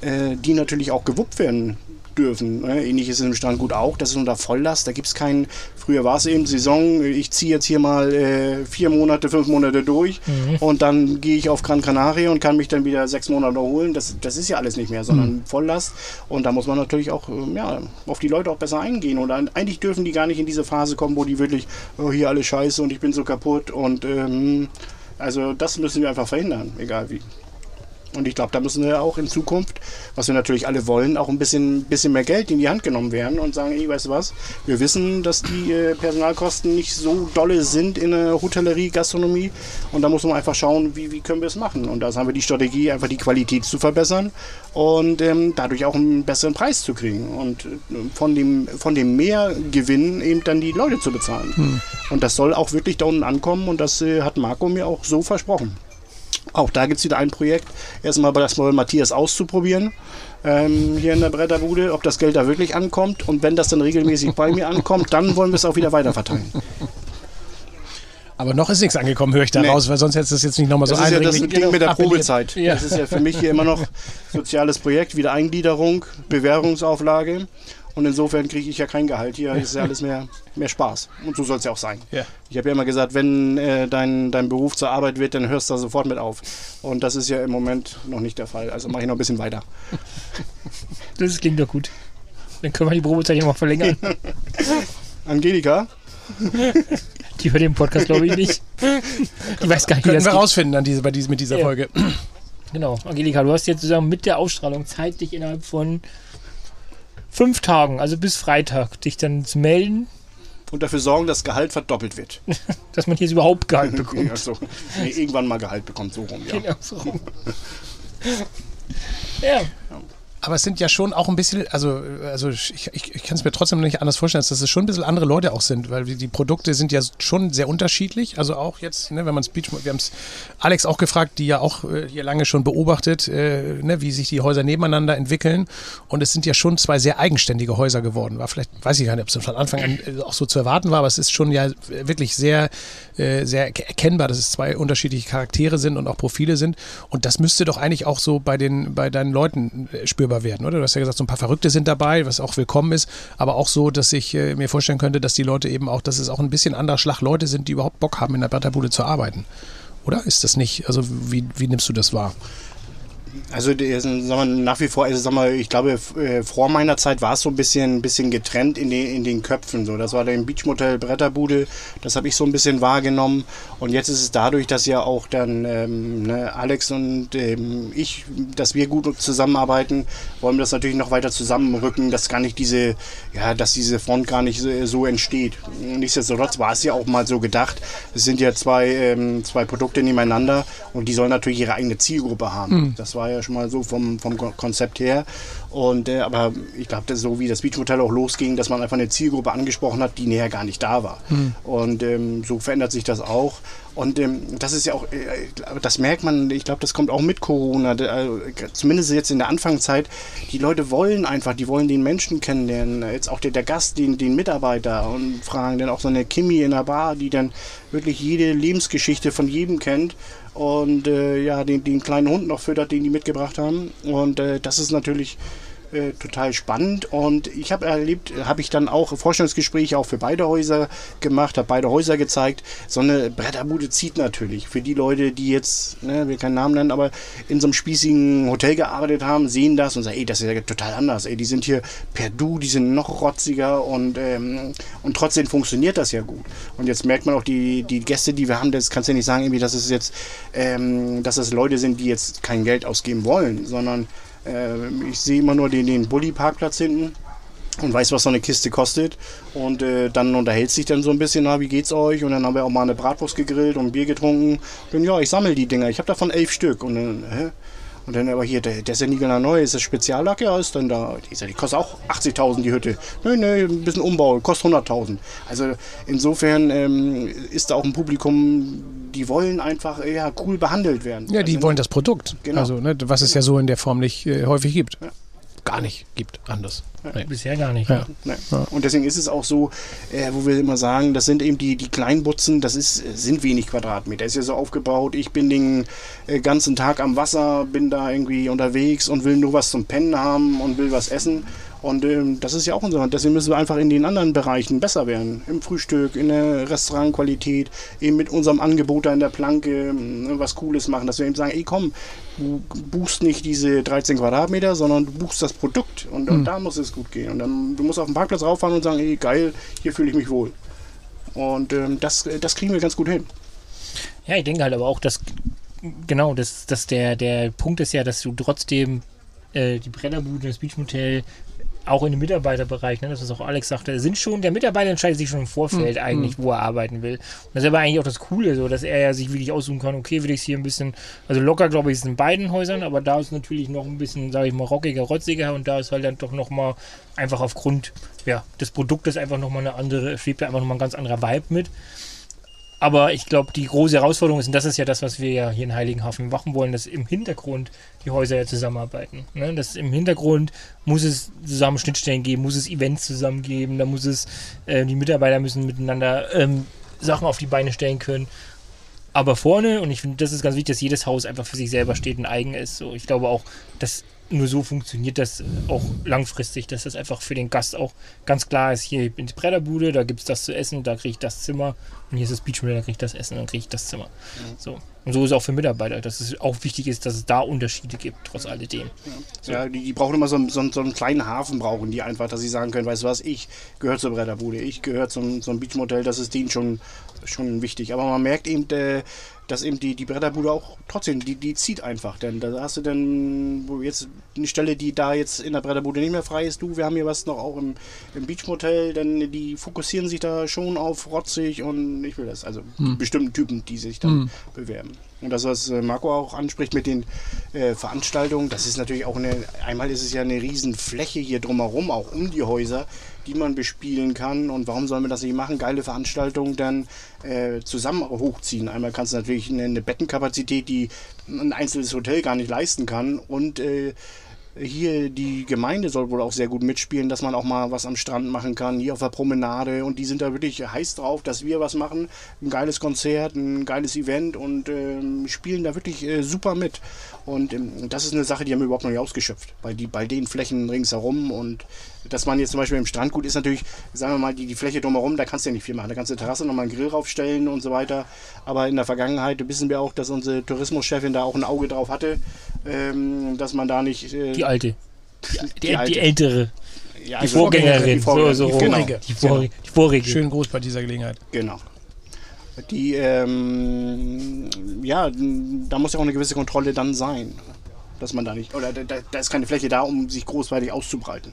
äh, die natürlich auch gewuppt werden dürfen. Ne? Ähnlich ist es im Strandgut auch, das ist unter Volllast, da gibt es keinen, früher war es eben Saison, ich ziehe jetzt hier mal äh, vier Monate, fünf Monate durch und dann gehe ich auf Gran Canaria und kann mich dann wieder sechs Monate erholen. Das, das ist ja alles nicht mehr, sondern Volllast und da muss man natürlich auch ähm, ja, auf die Leute auch besser eingehen und dann, eigentlich dürfen die gar nicht in diese Phase kommen, wo die wirklich, oh, hier alles scheiße und ich bin so kaputt und ähm, also das müssen wir einfach verhindern, egal wie. Und ich glaube, da müssen wir auch in Zukunft, was wir natürlich alle wollen, auch ein bisschen, bisschen mehr Geld in die Hand genommen werden und sagen, ey, weißt du was, wir wissen, dass die äh, Personalkosten nicht so dolle sind in der Hotellerie, Gastronomie und da muss man einfach schauen, wie, wie können wir es machen. Und da haben wir die Strategie, einfach die Qualität zu verbessern und ähm, dadurch auch einen besseren Preis zu kriegen und äh, von dem, von dem Mehrgewinn eben dann die Leute zu bezahlen. Hm. Und das soll auch wirklich da unten ankommen und das äh, hat Marco mir auch so versprochen. Auch da gibt es wieder ein Projekt. Erstmal das mal Matthias auszuprobieren. Ähm, hier in der Bretterbude, ob das Geld da wirklich ankommt. Und wenn das dann regelmäßig bei mir ankommt, dann wollen wir es auch wieder weiterverteilen. Aber noch ist nichts angekommen, höre ich da nee. raus, weil sonst hättest du es jetzt nicht nochmal so Das ist ja das Ding mit der Probezeit. Ja. Das ist ja für mich hier immer noch soziales Projekt, Wiedereingliederung, Bewährungsauflage. Und insofern kriege ich ja kein Gehalt. Hier ist ja *laughs* alles mehr, mehr Spaß. Und so soll es ja auch sein. Ja. Ich habe ja immer gesagt, wenn äh, dein, dein Beruf zur Arbeit wird, dann hörst du da sofort mit auf. Und das ist ja im Moment noch nicht der Fall. Also mache ich noch ein bisschen weiter. *laughs* Das klingt doch gut. Dann können wir die Probezeit ja mal verlängern. *laughs* Angelika? Die hört den Podcast, glaube ich, nicht. Die weiß gar nicht, wie das wir geht. rausfinden an diese, bei diese, mit dieser ja. Folge. Genau. Angelika, du hast jetzt sozusagen mit der Ausstrahlung Zeit, dich innerhalb von fünf Tagen, also bis Freitag, dich dann zu melden. Und dafür sorgen, dass Gehalt verdoppelt wird. *laughs* dass man hier überhaupt Gehalt *laughs* bekommt. also, nee, irgendwann mal Gehalt bekommt, so rum, ja. Genau, so rum. *laughs* ja. Aber es sind ja schon auch ein bisschen, also, also ich, ich, ich kann es mir trotzdem nicht anders vorstellen, dass es schon ein bisschen andere Leute auch sind, weil die Produkte sind ja schon sehr unterschiedlich. Also auch jetzt, ne, wenn man Speech, wir haben es Alex auch gefragt, die ja auch äh, hier lange schon beobachtet, äh, ne, wie sich die Häuser nebeneinander entwickeln. Und es sind ja schon zwei sehr eigenständige Häuser geworden. War vielleicht, weiß ich gar nicht, ob es von Anfang an äh, auch so zu erwarten war, aber es ist schon ja wirklich sehr, äh, sehr erkennbar, dass es zwei unterschiedliche Charaktere sind und auch Profile sind. Und das müsste doch eigentlich auch so bei den, bei deinen Leuten äh, spürbar spürbar werden, oder? Du hast ja gesagt, so ein paar Verrückte sind dabei, was auch willkommen ist, aber auch so, dass ich äh, mir vorstellen könnte, dass die Leute eben auch, dass es auch ein bisschen anderer Schlag Leute sind, die überhaupt Bock haben, in der Bretterbude zu arbeiten. Oder ist das nicht? Also wie, wie nimmst du das wahr? Also sagen wir, nach wie vor, also sagen wir, ich glaube, äh, vor meiner Zeit war es so ein bisschen, bisschen getrennt in den, in den Köpfen. So. Das war der Beachmotel Bretterbude, das habe ich so ein bisschen wahrgenommen. Und jetzt ist es dadurch, dass ja auch dann ähm, ne, Alex und ähm, ich, dass wir gut zusammenarbeiten, wollen wir das natürlich noch weiter zusammenrücken, dass gar nicht diese, ja, dass diese Front gar nicht so, so entsteht. Nichtsdestotrotz war es ja auch mal so gedacht. Es sind ja zwei, ähm, zwei Produkte nebeneinander und die sollen natürlich ihre eigene Zielgruppe haben. Mhm. Das war war ja schon mal so vom, vom Konzept her. Und, äh, aber ich glaube, so wie das Beachmotel auch losging, dass man einfach eine Zielgruppe angesprochen hat, die näher gar nicht da war. Mhm. Und ähm, so verändert sich das auch. Und ähm, das ist ja auch, äh, das merkt man, ich glaube, das kommt auch mit Corona, äh, zumindest jetzt in der Anfangszeit. Die Leute wollen einfach, die wollen den Menschen kennenlernen. Jetzt auch der, der Gast, den, den Mitarbeiter und fragen dann auch so eine Kimi in der Bar, die dann wirklich jede Lebensgeschichte von jedem kennt und äh, ja, den, den kleinen Hund noch füttert, den die mitgebracht haben. Und äh, das ist natürlich äh, total spannend. Und ich habe erlebt, habe ich dann auch Vorstellungsgespräche auch für beide Häuser gemacht, habe beide Häuser gezeigt. So eine Bretterbude zieht natürlich. Für die Leute, die jetzt, ne, wir keinen Namen nennen, aber in so einem spießigen Hotel gearbeitet haben, sehen das und sagen, ey, das ist ja total anders. Ey, die sind hier per Du, die sind noch rotziger und, ähm, und trotzdem funktioniert das ja gut. Und jetzt merkt man auch die, die Gäste, die wir haben, das kannst du ja nicht sagen, irgendwie, dass es jetzt, ähm, dass es Leute sind, die jetzt kein Geld ausgeben wollen, sondern äh, ich sehe immer nur den, den Bulli-Parkplatz hinten und weiß, was so eine Kiste kostet. Und äh, dann unterhält sich dann so ein bisschen, na, wie geht's euch? Und dann haben wir auch mal eine Bratwurst gegrillt und Bier getrunken. Und ja, ich sammle die Dinger. Ich habe davon elf Stück. Und dann, hä? Und dann aber hier, der, der ist ja nie genau neu, ist das Speziallack? Ja, ist dann da. Die, die kostet auch 80.000 die Hütte. Nö, nö, ein bisschen Umbau, kostet 100.000. Also insofern ähm, ist da auch ein Publikum, die wollen einfach ja, cool behandelt werden. Ja, die also, wollen das Produkt. Genau. Also, ne, was es ja so in der Form nicht äh, häufig gibt. Ja gar nicht gibt, anders. Nee. Bisher gar nicht. Ja. Nee. Und deswegen ist es auch so, äh, wo wir immer sagen, das sind eben die, die Kleinbutzen, das ist, sind wenig Quadratmeter. Ist ja so aufgebaut, ich bin den äh, ganzen Tag am Wasser, bin da irgendwie unterwegs und will nur was zum Pennen haben und will was essen. Und ähm, das ist ja auch unser. Deswegen müssen wir einfach in den anderen Bereichen besser werden. Im Frühstück, in der Restaurantqualität, eben mit unserem Angebot da in der Planke äh, was Cooles machen. Dass wir eben sagen, ey komm, du buchst nicht diese 13 Quadratmeter, sondern du buchst das Produkt. Und, mhm. und da muss es gut gehen. Und dann du musst auf den Parkplatz rauffahren und sagen, ey geil, hier fühle ich mich wohl. Und ähm, das, das kriegen wir ganz gut hin. Ja, ich denke halt aber auch, dass genau, das, das der, der Punkt ist ja, dass du trotzdem äh, die Brennerbude, das Beachmotel auch in dem Mitarbeiterbereich, ne, das ist auch Alex sagte, sind schon, der Mitarbeiter entscheidet sich schon im Vorfeld mhm. eigentlich, wo er arbeiten will. Und das ist aber eigentlich auch das Coole, so, dass er ja sich wirklich aussuchen kann, okay, will ich es hier ein bisschen, also locker, glaube ich, ist in beiden Häusern, aber da ist natürlich noch ein bisschen, sage ich mal, rockiger, rotziger und da ist halt dann doch nochmal einfach aufgrund ja, des Produktes einfach nochmal eine andere, schwebt da einfach nochmal ein ganz anderer Vibe mit. Aber ich glaube, die große Herausforderung ist, und das ist ja das, was wir ja hier in Heiligenhafen machen wollen, dass im Hintergrund die Häuser ja zusammenarbeiten. Ne? Dass im Hintergrund muss es zusammen Schnittstellen geben, muss es Events zusammen geben, da muss es, äh, die Mitarbeiter müssen miteinander ähm, Sachen auf die Beine stellen können. Aber vorne, und ich finde, das ist ganz wichtig, dass jedes Haus einfach für sich selber steht und eigen ist. So, ich glaube auch, dass nur so funktioniert das auch langfristig, dass das einfach für den Gast auch ganz klar ist, hier in die Bretterbude, da gibt es das zu essen, da kriege ich das Zimmer und hier ist das Beachmüller, da kriege ich das Essen und kriege ich das Zimmer. Mhm. So. Und so ist es auch für Mitarbeiter, dass es auch wichtig ist, dass es da Unterschiede gibt, trotz alledem. Ja, so. ja die, die, brauchen immer so, so, so, einen kleinen Hafen, brauchen die einfach, dass sie sagen können, weißt du was, ich gehöre zur Bretterbude, ich gehöre zum, zum Beachmotel, das ist denen schon, schon wichtig. Aber man merkt eben, äh, dass eben die, die Bretterbude auch trotzdem, die, die zieht einfach. Denn da hast du dann wo jetzt eine Stelle, die da jetzt in der Bretterbude nicht mehr frei ist. Du, wir haben hier was noch auch im, im Beachmotel, denn die fokussieren sich da schon auf rotzig und ich will das. Also hm. bestimmten Typen, die sich dann hm. bewerben. Und das, was äh, Marco auch anspricht mit den äh, Veranstaltungen, das ist natürlich auch eine, einmal ist es ja eine riesen Fläche hier drumherum, auch um die Häuser, die man bespielen kann. Und warum sollen wir das nicht machen? Geile Veranstaltungen dann äh, zusammen hochziehen. Einmal kannst du natürlich eine, eine, Bettenkapazität, die ein einzelnes Hotel gar nicht leisten kann. Und äh, hier die Gemeinde soll wohl auch sehr gut mitspielen, dass man auch mal was am Strand machen kann, hier auf der Promenade. Und die sind da wirklich heiß drauf, dass wir was machen. Ein geiles Konzert, ein geiles Event und ähm, spielen da wirklich äh, super mit. Und ähm, das ist eine Sache, die haben wir überhaupt noch nicht ausgeschöpft. Bei, die, bei den Flächen ringsherum und dass man jetzt zum Beispiel im Strandgut ist natürlich, sagen wir mal, die, die Fläche drumherum, da kannst du ja nicht viel machen. Da kannst du eine Terrasse nochmal einen Grill raufstellen und so weiter. Aber in der Vergangenheit wissen wir auch, dass unsere Tourismuschefin da auch ein Auge drauf hatte, ähm, dass man da nicht. Äh, die alte. Die, die, die, alte. die ältere. Ja, also die Vorgängerin. Die, Vorgängerin, so, so die, vorige. Genau. Die vorige. Schönen Gruß bei dieser Gelegenheit. Genau. Die, ähm, ja, da muss ja auch eine gewisse Kontrolle dann sein. Dass man da nicht, oder da, da ist keine Fläche da, um sich großweitig auszubreiten.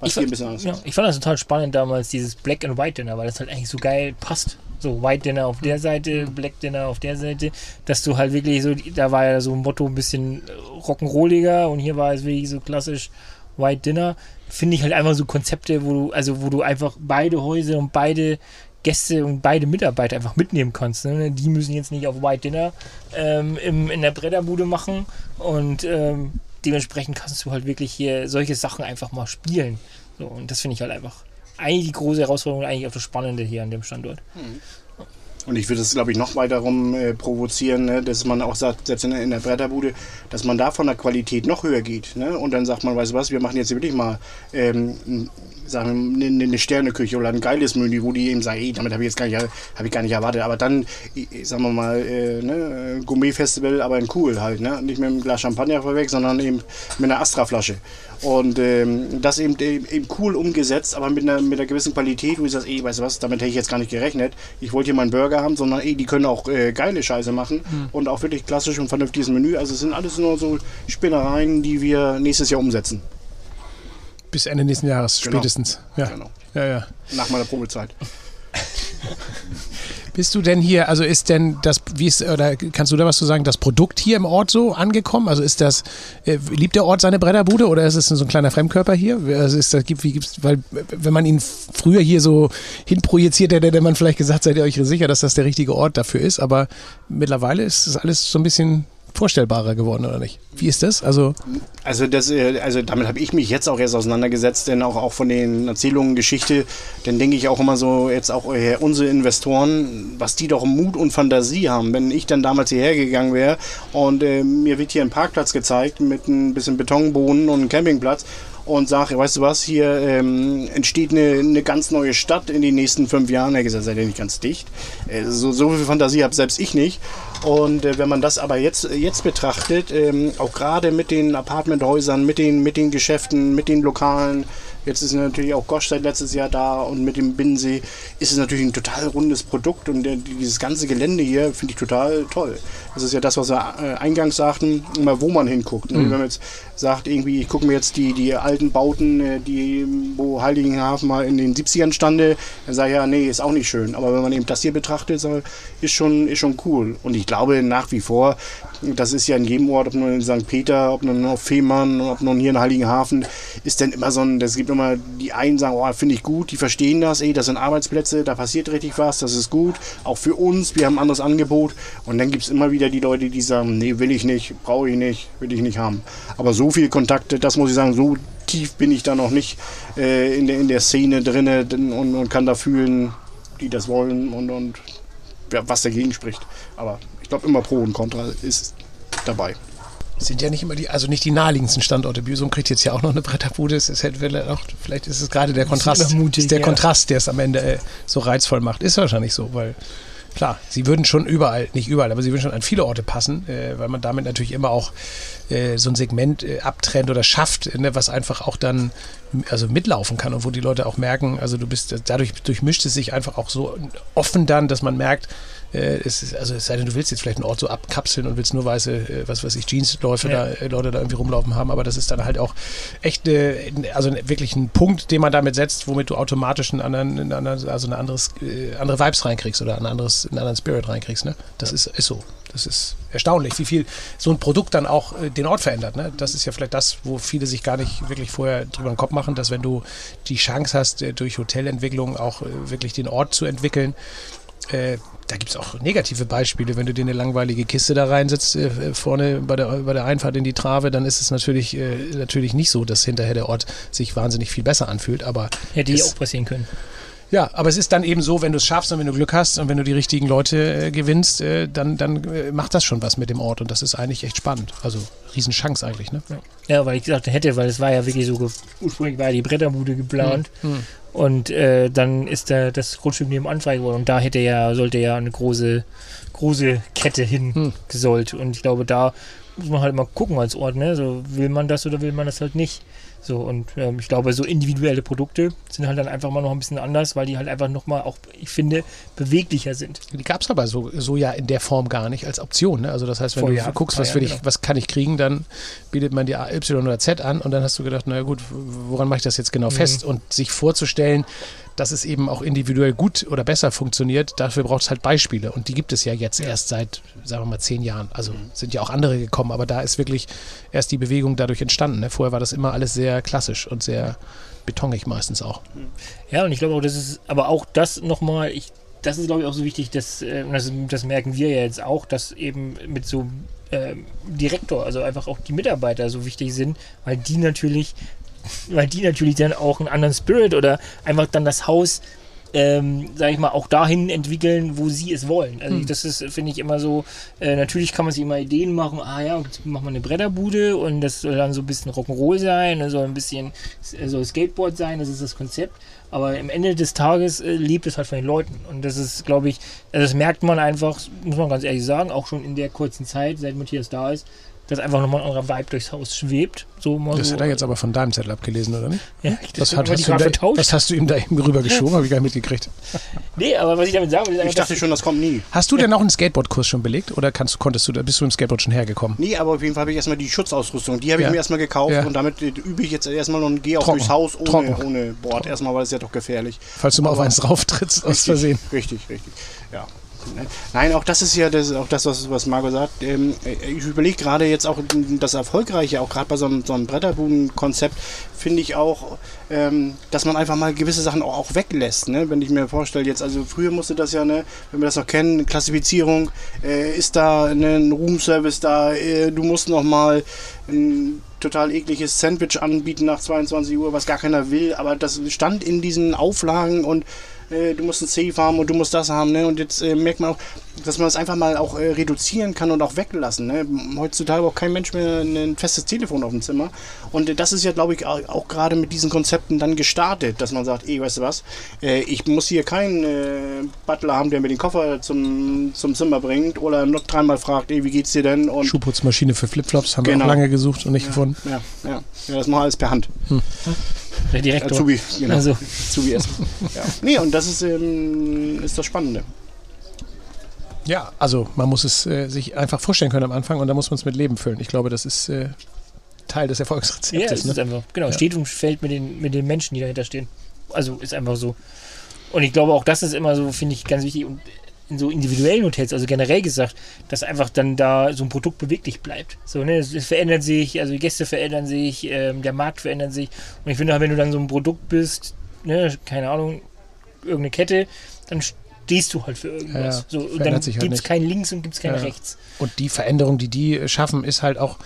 Was ich, fand, ein bisschen anders ja, ich fand das total spannend damals, dieses Black and White Dinner, weil das halt eigentlich so geil passt. So White Dinner auf der Seite, Black Dinner auf der Seite, dass du halt wirklich so, da war ja so ein Motto ein bisschen rock'n'rolliger und hier war es wirklich so klassisch White Dinner. Finde ich halt einfach so Konzepte, wo du, also wo du einfach beide Häuser und beide Gäste und beide Mitarbeiter einfach mitnehmen kannst. Ne? Die müssen jetzt nicht auf White Dinner ähm, im, in der Bretterbude machen und ähm, dementsprechend kannst du halt wirklich hier solche Sachen einfach mal spielen. So, und das finde ich halt einfach eigentlich die große Herausforderung, eigentlich auch das Spannende hier an dem Standort. Mhm. Und ich würde es, glaube ich, noch weiter rum äh, provozieren, ne? dass man auch sagt, selbst in, in, der Bretterbude, dass man da von der Qualität noch höher geht. Ne? Und dann sagt man, weißt du was, wir machen jetzt wirklich mal ähm, sagen wir, eine, Sterneküche oder ein geiles Menü, wo die eben sagen, ey, damit habe ich jetzt gar nicht, hab ich gar nicht erwartet. Aber dann, sagen wir mal, äh, ne, Gourmet-Festival, aber in cool halt. Ne? Nicht mit einem Glas Champagner vorweg, sondern eben mit einer Astra-Flasche. Und ähm, das eben, eben cool umgesetzt, aber mit einer, mit einer gewissen Qualität, wo ich sage, ey, weißt du was, damit hätte ich jetzt gar nicht gerechnet. Ich wollte hier meinen Burger haben, sondern ey, die können auch äh, geile Scheiße machen mhm. und auch wirklich klassisch und vernünftiges Menü. Also es sind alles nur so Spinnereien, die wir nächstes Jahr umsetzen. Bis Ende nächsten Jahres genau. spätestens. Ja. Genau. ja, ja. Nach meiner Probezeit. *laughs* Bist du denn hier, also ist denn das, wie ist, oder kannst du da was zu sagen, das Produkt hier im Ort so angekommen? Also ist das, äh, liebt der Ort seine Bretterbude oder ist es so ein kleiner Fremdkörper hier? Also ist das, wie gibt's, weil, wenn man ihn früher hier so hinprojiziert hätte, hätte man vielleicht gesagt, seid ihr euch sicher, dass das der richtige Ort dafür ist, aber mittlerweile ist das alles so ein bisschen vorstellbarer geworden, oder nicht? Wie ist das? Also, also, das, äh, also damit habe ich mich jetzt auch erst auseinandergesetzt, denn auch, auch von den Erzählungen, Geschichte, dann denke ich auch immer so, jetzt auch äh, unsere Investoren, was die doch Mut und Fantasie haben. Wenn ich dann damals hierher gegangen wäre und äh, mir wird hier ein Parkplatz gezeigt mit ein bisschen Betonboden und einem Campingplatz und sage, weißt du was, hier ähm, entsteht eine, eine, ganz neue Stadt in den nächsten fünf Jahren. Er hat gesagt, seid ihr nicht ganz dicht. Äh, so, so viel Fantasie habe selbst ich nicht. Und äh, wenn man das aber jetzt, jetzt betrachtet, ähm, auch gerade mit den Apartmenthäusern, mit den, mit den Geschäften, mit den Lokalen, Jetzt ist natürlich auch Gosch seit letztes Jahr da und mit dem Binnensee ist es natürlich ein total rundes Produkt und der, dieses ganze Gelände hier finde ich total toll. Das ist ja das, was wir äh, eingangs sagten, immer wo man hinguckt. Ne? Wenn man jetzt sagt, irgendwie, ich gucke mir jetzt die, die alten Bauten, äh, die, wo Heiligenhafen mal in den 70ern stande, dann sage ich ja, nee, ist auch nicht schön. Aber wenn man eben das hier betrachtet, ist schon, ist schon cool. Und ich glaube nach wie vor, das ist ja in jedem Ort, ob nur in St. Peter, ob nun auf Fehmarn, ob nun hier in Heiligenhafen, ist dann immer so ein, das gibt immer, die einen sagen, oh, finde ich gut, die verstehen das, ey, das sind Arbeitsplätze, da passiert richtig was, das ist gut, auch für uns, wir haben ein anderes Angebot. Und dann gibt es immer wieder die Leute, die sagen, nee, will ich nicht, brauche ich nicht, will ich nicht haben. Aber so viele Kontakte, das muss ich sagen, so tief bin ich da noch nicht äh, in, der, in der Szene drin und, und kann da fühlen, die das wollen und, und ja, was dagegen spricht. Aber ich glaube, immer Pro und Contra ist dabei. Sind ja nicht immer die, also nicht die naheliegendsten Standorte. Büsum kriegt jetzt ja auch noch eine Bretterbude. Es ist halt vielleicht, auch, vielleicht ist es gerade der Kontrast, mutig, ist der ja. Kontrast, der es am Ende äh, so reizvoll macht. Ist wahrscheinlich so, weil klar, sie würden schon überall, nicht überall, aber sie würden schon an viele Orte passen, äh, weil man damit natürlich immer auch äh, so ein Segment äh, abtrennt oder schafft, ne, was einfach auch dann also mitlaufen kann und wo die Leute auch merken, also du bist, dadurch durchmischt es sich einfach auch so offen dann, dass man merkt, äh, es ist, also es sei denn, du willst jetzt vielleicht einen Ort so abkapseln und willst nur weiße, äh, was weiß ich, Jeansläufe Ja. da, äh, Leute da irgendwie rumlaufen haben, aber das ist dann halt auch echt, äh, also wirklich ein Punkt, den man damit setzt, womit du automatisch einen anderen, einen anderen also eine anderes, äh, andere Vibes reinkriegst oder ein anderes, einen anderen Spirit reinkriegst, ne? Das ist, ist so. Das ist erstaunlich, wie viel so ein Produkt dann auch äh, den Ort verändert. Ne? Das ist ja vielleicht das, wo viele sich gar nicht wirklich vorher drüber den Kopf machen, dass wenn du die Chance hast, durch Hotelentwicklung auch wirklich den Ort zu entwickeln, da gibt es auch negative Beispiele. Wenn du dir eine langweilige Kiste da reinsetzt, äh, vorne bei der, bei der Einfahrt in die Trave, dann ist es natürlich, äh, natürlich nicht so, dass hinterher der Ort sich wahnsinnig viel besser anfühlt. Aber Hätte es- auch passieren können. ja, aber es ist dann eben so, wenn du es schaffst und wenn du Glück hast und wenn du die richtigen Leute äh, gewinnst, äh, dann, dann äh, macht das schon was mit dem Ort und das ist eigentlich echt spannend. Also Riesenchance eigentlich, ne? Ja, weil ich gesagt hätte, weil es war ja wirklich so, ursprünglich war ja die Bretterbude geplant Hm. Und äh, dann ist da das Grundstück nebenan frei geworden und da hätte ja, sollte ja eine große, große Kette hin Hm. gesollt und ich glaube, da muss man halt mal gucken als Ort, ne, so will man das oder will man das halt nicht. So und ähm, ich glaube, so individuelle Produkte sind halt dann einfach mal noch ein bisschen anders, weil die halt einfach nochmal auch, ich finde, beweglicher sind. Die gab es aber so, so ja in der Form gar nicht als Option. Ne? Also das heißt, wenn Vor du Jahren, guckst, was, will Jahren, ich, genau. was kann ich kriegen, dann bietet man dir Y oder Z an und dann hast du gedacht, naja gut, woran mache ich das jetzt genau Mhm. fest? Und sich vorzustellen, dass es eben auch individuell gut oder besser funktioniert, dafür braucht es halt Beispiele. Und die gibt es ja jetzt erst seit, sagen wir mal, zehn Jahren. Also sind ja auch andere gekommen, aber da ist wirklich erst die Bewegung dadurch entstanden. Ne? Vorher war das immer alles sehr klassisch und sehr betonig meistens auch. Ja, und ich glaube auch, das ist, aber auch das nochmal, ich, das ist glaube ich auch so wichtig, dass, äh, und das, das merken wir ja jetzt auch, dass eben mit so ähm, Direktor, also einfach auch die Mitarbeiter so wichtig sind, weil die natürlich, *laughs* weil die natürlich dann auch einen anderen Spirit oder einfach dann das Haus, ähm, sag ich mal, auch dahin entwickeln, wo sie es wollen. Also Hm. das ist, finde ich, immer so, äh, natürlich kann man sich immer Ideen machen, ah ja, jetzt machen wir eine Bretterbude und das soll dann so ein bisschen Rock'n'Roll sein, das soll ein bisschen äh, soll Skateboard sein, das ist das Konzept. Aber am Ende des Tages äh, lebt es halt von den Leuten. Und das ist, glaube ich, also das merkt man einfach, muss man ganz ehrlich sagen, auch schon in der kurzen Zeit, seit Matthias da ist, dass einfach nochmal ein anderer Vibe durchs Haus schwebt. So mal Das so. hat er jetzt aber von deinem Zettel abgelesen, oder nicht? Ja, Was, das hat, haben hast, da, was hast du ihm da eben rübergeschoben? Habe ich gar nicht mitgekriegt. *laughs* Nee, aber was ich damit sagen will, ist einfach, Ich dachte schon, das kommt nie. Hast du denn auch einen Skateboardkurs schon belegt oder kannst, konntest du, da bist du im Skateboard schon hergekommen? Nee, aber auf jeden Fall habe ich erstmal die Schutzausrüstung. Die habe ich Ja. mir erstmal gekauft Ja. und damit äh, übe ich jetzt erstmal und gehe auch Trocken. durchs Haus ohne, Trocken. ohne Board. Erstmal, weil es ja doch gefährlich. Falls du mal auf Aber- eins rauftrittst aus Richtig, Versehen. Richtig, richtig. Ja. Nein, auch das ist ja das, auch das, was, was Margot sagt. Ähm, ich überlege gerade jetzt auch das Erfolgreiche, auch gerade bei so einem, so einem Bretterbudenkonzept, finde ich auch, ähm, dass man einfach mal gewisse Sachen auch, auch weglässt. Ne? Wenn ich mir vorstelle, jetzt, also früher musste das ja, ne, wenn wir das noch kennen, Klassifizierung, äh, ist da ne, ein Roomservice da, äh, du musst noch mal ein total ekliges Sandwich anbieten nach 22 Uhr, was gar keiner will, aber das stand in diesen Auflagen und äh, du musst ein Safe haben und du musst das haben, ne? Und jetzt äh, merkt man auch, dass man das einfach mal auch äh, reduzieren kann und auch weglassen. Ne? Heutzutage braucht kein Mensch mehr ein festes Telefon auf dem Zimmer. Und äh, das ist ja, glaube ich, auch, auch gerade mit diesen Konzepten dann gestartet, dass man sagt, ey, weißt du was, äh, ich muss hier keinen äh, Butler haben, der mir den Koffer zum, zum Zimmer bringt oder noch dreimal fragt, ey, wie geht's dir denn? Und Schuhputzmaschine für Flipflops haben wir Genau. auch lange gesucht und nicht gefunden. ja, ja, ja, das machen wir alles per Hand. Der Direktor. Azubi, genau. Also. Azubi essen. Ja. Nee, und das ist, ähm, ist das Spannende. Ja, also man muss es äh, sich einfach vorstellen können am Anfang und da muss man es mit Leben füllen. Ich glaube, das ist äh, Teil des Ja, Erfolgsrezeptes. es ne? ist einfach, genau, Ja. steht und fällt mit den, mit den Menschen, die dahinter stehen. Also ist einfach so. Und ich glaube auch, das ist immer so, finde ich, ganz wichtig. Und in so individuellen Hotels, also generell gesagt, dass einfach dann da so ein Produkt beweglich bleibt. So, ne, es, es verändert sich, also die Gäste verändern sich, ähm, der Markt verändert sich. Und ich finde, wenn du dann so ein Produkt bist, ne, keine Ahnung, irgendeine Kette, dann stehst du halt für irgendwas. Ja, so, und dann halt gibt es kein Links und gibt es kein Ja. Rechts. Und die Veränderung, die die schaffen, ist halt auch